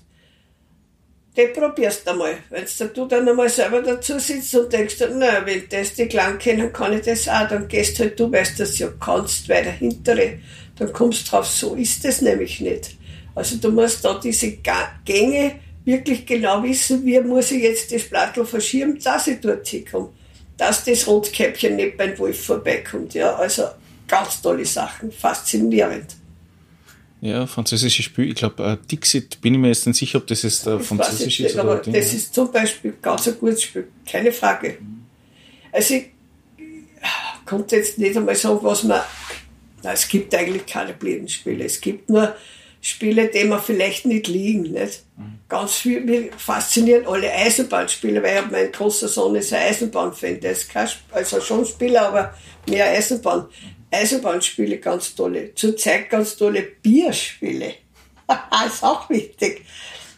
Die probierst du einmal. Wenn du dann einmal selber dazu sitzt und denkst, na, wenn das die Kleinen kennen, kann ich das auch, dann gehst halt du, weißt das ja kannst, weil der Hintere, dann kommst du drauf, so ist das nämlich nicht. Also du musst da diese Gänge wirklich genau wissen, wie muss ich jetzt das Blattl verschieben, dass ich dort hinkomme. Dass das Rotkäppchen nicht beim Wolf vorbeikommt. Ja, also ganz tolle Sachen, faszinierend. Ja, französisches Spiel. Ich glaube, äh, Dixit, bin ich mir jetzt nicht sicher, ob das jetzt äh, französisch ist. Aber Ding, das ist zum Beispiel ganz ein gutes Spiel, keine Frage. Also ich konnte jetzt nicht einmal sagen, was man. Na, es gibt eigentlich keine blinden Spiele. Es gibt nur Spiele, die mir vielleicht nicht liegen. Nicht? Mhm. Ganz viel, mir faszinieren alle Eisenbahnspiele, weil ich mein großer Sohn ist ein Eisenbahnfan, der ist kein, also schon Spieler, aber mehr Eisenbahn. Eisenbahnspiele ganz tolle. Zurzeit ganz tolle Bierspiele. ist auch wichtig.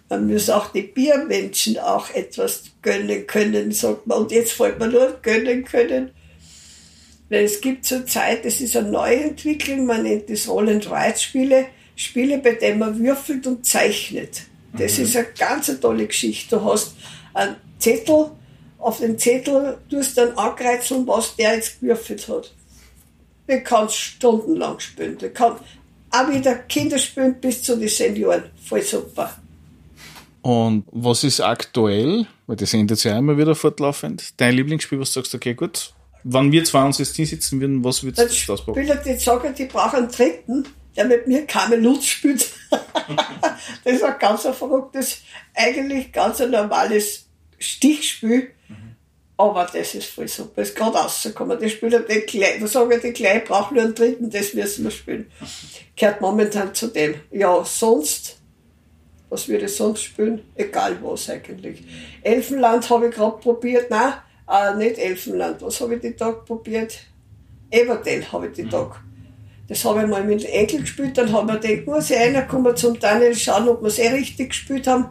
Man muss auch die Biermenschen auch etwas gönnen können, sagt man. Und jetzt fällt man nur gönnen können. Weil es gibt zurzeit, das ist eine Neuentwicklung, man nennt das Roll and Ride Spiele bei denen man würfelt und zeichnet. Das mhm. ist eine ganz tolle Geschichte. Du hast einen Zettel, auf dem Zettel tust du dann ankreuzeln, was der jetzt gewürfelt hat. Du kannst stundenlang spielen. Du kannst auch wieder Kinder spielen bis zu den Senioren. Voll super. Und was ist aktuell, weil das ändert sich ja immer wieder fortlaufend, dein Lieblingsspiel, was du sagst, okay, gut, wenn wir zwei uns jetzt hinsitzen würden, was würdest du das brauchen? Spieler, die sagen, die brauchen einen dritten, der mit mir Kamelot spielt. das war ganz ein verrücktes, eigentlich ganz ein normales Stichspiel. Aber das ist voll super. Es ist gerade rausgekommen. Die Spieler, die Kleinen, da sagen wir, die Kleinen brauchen nur einen dritten, das müssen wir spielen. Gehört momentan zu dem. Ja, sonst Was würde ich sonst spielen? Egal was eigentlich. Elfenland habe ich gerade probiert. Nein, äh, nicht Elfenland. Was habe ich die Tag probiert? Everdell habe ich die Tag. Das habe ich mal mit dem Enkel gespielt. Dann haben wir gedacht, muss ich reinkommen zum Daniel schauen, ob wir es eh richtig gespielt haben.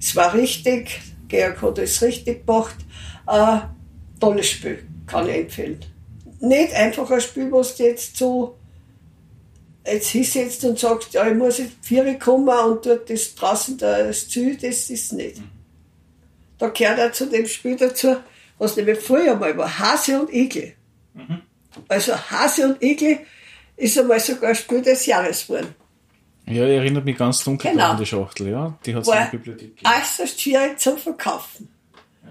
Es war richtig. Georg hat es richtig gemacht. Äh, tolles Spiel. Kann ich empfehlen. Nicht einfach ein Spiel, was du jetzt so jetzt hinsetzt und sagst, ja, ich muss jetzt vier kommen und dort das draußen das Ziel, das ist nicht. Da gehört auch zu dem Spiel dazu, was nämlich früher mal war, Hase und Igel. Mhm. Also Hase und Igel ist einmal sogar ein Spiel des Jahres geworden. Ja, ich erinnert mich ganz dunkel genau. an die Schachtel, ja. Die hat es in der Bibliothek gegeben. Äußerst schwierig zum Verkaufen. Ja.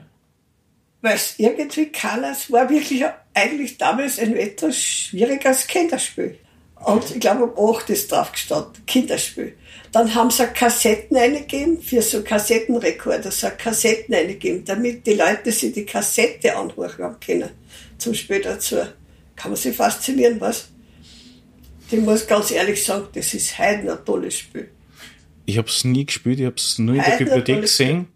Weil es irgendwie keiner, es war wirklich eigentlich damals ein etwas schwieriges Kinderspiel. Und ich glaube, um 8 ist drauf gestanden, Kinderspiel. Dann haben sie Kassetten eingegeben, für so Kassettenrekorder, so Kassetten eingegeben, damit die Leute sich die Kassette anhören können. Zum Spiel dazu. Kann man sich faszinieren, was? Ich muss ganz ehrlich sagen, das ist heute ein tolles Spiel. Ich habe es nie gespielt, ich habe es nur in der Bibliothek gesehen.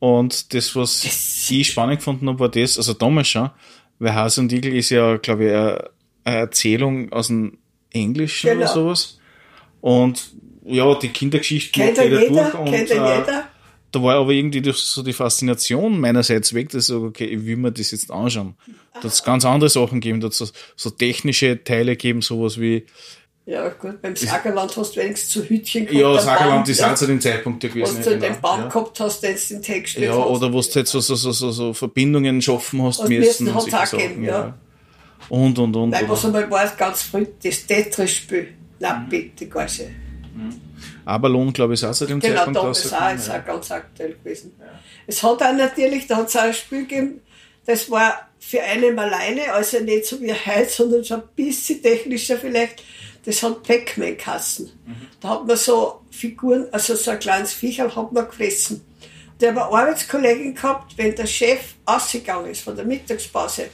Und das, was das ich spannend gefunden habe, war das, also damals schon, weil Hase und Igel ist ja, glaube ich, eine Erzählung aus dem Englischen genau. oder sowas. Und ja, die Kindergeschichte kennt jeder, jeder durch. Und, kennt äh, jeder. Da war aber irgendwie so die Faszination meinerseits weg, dass ich sage, okay, ich will mir das jetzt anschauen. Da hat es ganz andere Sachen gegeben, da so, so technische Teile geben, sowas wie ja, gut, beim Sagerland hast du wenigstens zu Hütchen gehabt. Ja, Sagerland ist auch zu dem Zeitpunkt gewesen. Was du genau. den Baum ja. gehabt hast, den du den Text Ja, hast. oder wo du halt so, so, so, so, Verbindungen schaffen hast und müssen. müssen hat es auch gegeben, ja. ja. Und, und, und. Nein, was einmal war, ganz früh, das Tetris-Spiel. Nein, mhm. bitte, gar nicht. Mhm. Abalon, glaube ich, ist auch seit dem genau, Zeitpunkt Genau, das ist auch, ist auch ganz aktuell gewesen. Ja. Es hat auch natürlich, da hat es auch ein Spiel gegeben, das war für einen alleine, also nicht so wie heute, sondern schon ein bisschen technischer vielleicht. Das hat Pac-Man-Kassen. Mhm. Da hat man so Figuren, also so ein kleines Viecherl hat man gefressen. Der hat eine Arbeitskollegin gehabt, wenn der Chef ausgegangen ist von der Mittagspause,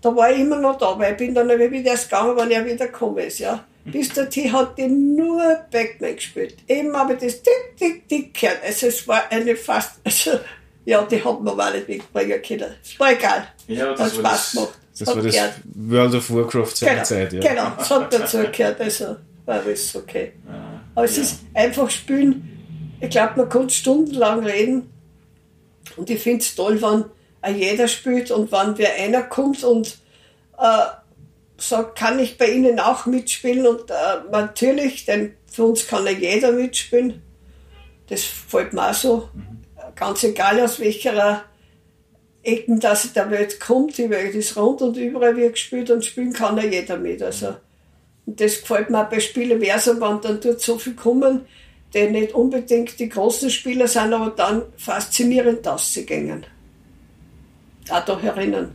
da war ich immer noch da, weil ich bin dann wieder erst gegangen, wenn er wieder gekommen ist, ja. Bis dorthin hat die nur Backman gespielt. Eben habe ich das tick, tick, tick gehört. Also es war eine fast, also, ja, die hat man mal nicht wegbringen können. Es war egal. Ja, das hat Spaß das, gemacht. Das hat war das gehört. World of Warcraft seiner genau, Zeit, ja. Genau, das hat dazu gehört, also war alles okay. Ja, Aber es ja. ist einfach spielen. Ich glaube, man kann stundenlang reden. Und ich finde es toll, wenn jeder spielt und wenn wer einer kommt und äh, sagt, kann ich bei Ihnen auch mitspielen und äh, natürlich, denn für uns kann ja jeder mitspielen. Das fällt mir auch so. Ganz egal aus welcher Ecken der Welt kommt, die Welt ist rund und überall wird gespielt und spielen kann ja jeder mit. Also, und das gefällt mir auch bei Spieleversum, wenn dann dort so viel kommen, die nicht unbedingt die großen Spieler sind, aber dann faszinierend auszugängen auch da herinnen.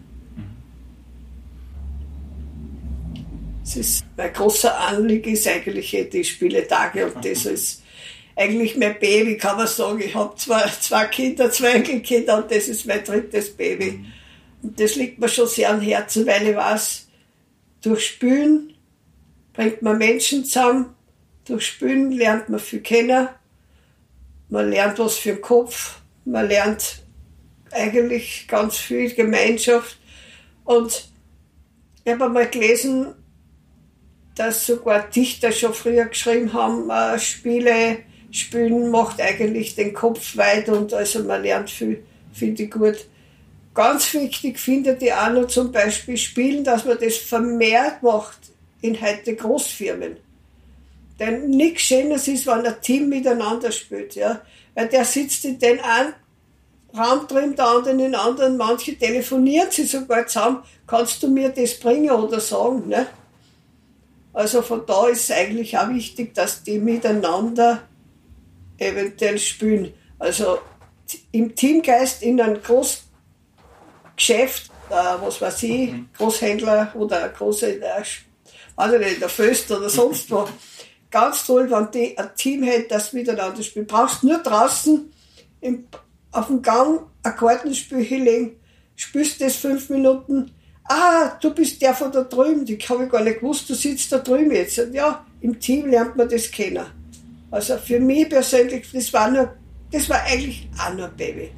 Es ist, mein großer Anliegen ist eigentlich die Spieletage und das ist eigentlich mein Baby, kann man sagen. Ich habe zwei, zwei Kinder, zwei Enkelkinder und das ist mein drittes Baby. Und das liegt mir schon sehr am Herzen, weil ich weiß, durch Spülen bringt man Menschen zusammen, durch Spülen lernt man viel kennen, man lernt was für den Kopf, man lernt eigentlich ganz viel Gemeinschaft. Und ich habe einmal gelesen, dass sogar Dichter schon früher geschrieben haben, äh, Spiele spielen macht eigentlich den Kopf weit und also man lernt viel, finde ich gut. Ganz wichtig findet ich auch noch zum Beispiel Spielen, dass man das vermehrt macht in heute Großfirmen. Denn nichts Schönes ist, wenn ein Team miteinander spielt, ja. Weil der sitzt in den einen Raum drin, der andere in den anderen. Manche telefonieren sie sogar zusammen. Kannst du mir das bringen oder sagen? Ne? Also von da ist es eigentlich auch wichtig, dass die miteinander eventuell spielen. Also im Teamgeist in einem Großgeschäft, äh, was weiß ich, mhm. Großhändler oder große, äh, weiß ich nicht, der Föst oder sonst wo. Ganz toll, wenn die ein Team hätte, das miteinander spielt. Brauchst nur draußen im auf dem Gang ein Kartenspiel hinlegen, spielst das fünf Minuten, ah, du bist der von da drüben, die habe ich gar nicht gewusst, du sitzt da drüben jetzt. Und ja, im Team lernt man das kennen. Also für mich persönlich, das war nur, das war eigentlich auch nur Baby.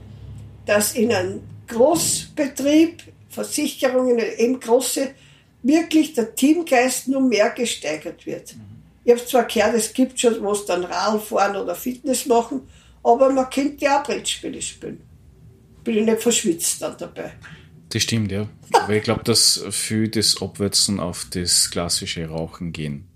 Dass in einem Großbetrieb, Versicherungen, eben große, wirklich der Teamgeist nur mehr gesteigert wird. Ich habe zwar gehört, es gibt schon, wo es dann Radl fahren oder Fitness machen, aber man könnte ja auch Brettspiele spielen. Bin ich nicht verschwitzt dann dabei. Das stimmt, ja. Aber ich glaube, dass viel das Abwärtsen auf das klassische Rauchen gehen.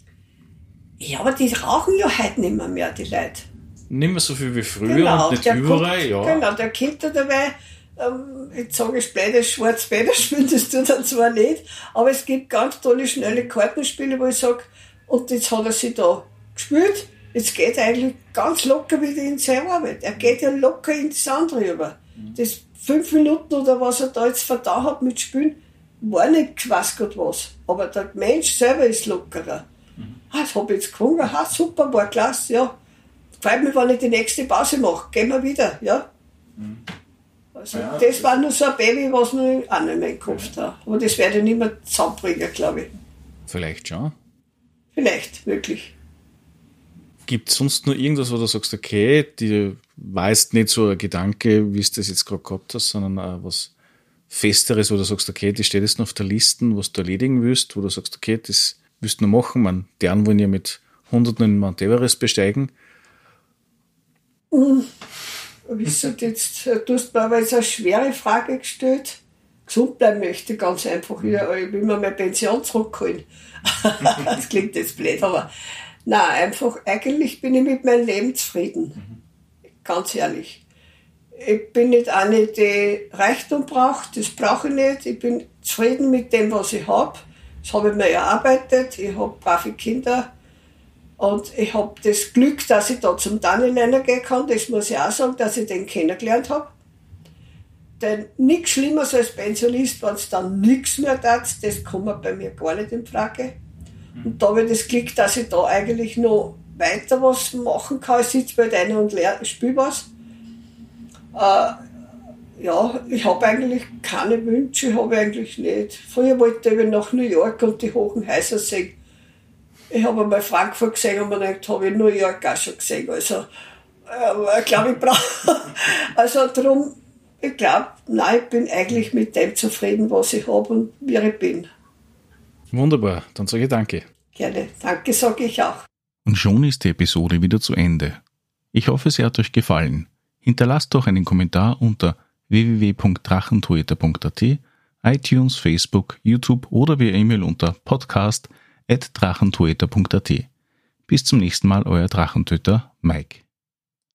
Ja, aber die rauchen ja heute nicht mehr, mehr die Leute. Nicht mehr so viel wie früher genau, und nicht überall, kommt, ja. Genau, der kommt da dabei, ähm, jetzt sage ich Bläder, schwarz Bläder spielen, das tut er zwar nicht, aber es gibt ganz tolle, schnelle Kartenspiele, wo ich sage, und jetzt hat er sich da gespielt, jetzt geht er eigentlich ganz locker wieder in seine Arbeit. Er geht ja locker ins andere über. Das fünf Minuten oder was er da jetzt verdaut hat mit Spielen, war nicht was Gott was. Aber der Mensch selber ist lockerer. Mhm. Ah, das habe ich jetzt gefunden, ha, super, war klasse, ja. Freut mich, wenn ich die nächste Pause mache. Gehen wir wieder, ja. Mhm. Also, ja, das war nur so ein Baby, was mir auch nicht mehr gekauft hat. Aber das werde ich nicht mehr zusammenbringen, glaube ich. Vielleicht schon. Vielleicht, wirklich. Gibt es sonst nur irgendwas, wo du sagst, okay, die war jetzt nicht so ein Gedanke, wie es das jetzt gerade gehabt hast, sondern auch was Festeres, wo du sagst, okay, das steht jetzt noch auf der Liste, was du erledigen willst, wo du sagst, okay, das willst du noch machen. Man, die anderen wollen ja mit Hunderten in Mount Everest besteigen. Mhm. Jetzt, du hast mir aber jetzt eine schwere Frage gestellt. Gesund bleiben möchte, ganz einfach. Ich, ich will mir meine Pension zurückholen. das klingt jetzt blöd, aber na einfach, eigentlich bin ich mit meinem Leben zufrieden. Ganz ehrlich. Ich bin nicht eine, die Reichtum braucht, das brauche ich nicht. Ich bin zufrieden mit dem, was ich habe. Das habe ich mir erarbeitet. Ich habe brave Kinder. Und ich habe das Glück, dass ich da zum Daniel gehen kann. Das muss ich auch sagen, dass ich den kennengelernt habe. Denn nichts Schlimmeres als Pensionist, wenn es dann nichts mehr tat, das kommt bei mir gar nicht in Frage. Und da habe ich das Glück, dass ich da eigentlich noch weiter was machen kann. Ich sitze bei denen und spiele was. Äh, ja, ich habe eigentlich keine Wünsche, habe eigentlich nicht. Früher wollte ich nach New York und die hohen Häuser sehen. Ich habe einmal Frankfurt gesehen und mir gedacht, habe ich New York auch schon gesehen. Also, äh, ich glaube, ich brauche. also darum, ich glaube, nein, ich bin eigentlich mit dem zufrieden, was ich habe und wie ich bin. Wunderbar, dann sage ich danke. Gerne, danke sage ich auch. Und schon ist die Episode wieder zu Ende. Ich hoffe, sie hat euch gefallen. Hinterlasst doch einen Kommentar unter www.drachentoeter.at, iTunes, Facebook, YouTube oder via E-Mail unter podcast.drachentoeter.at. Bis zum nächsten Mal, euer Drachentöter Mike.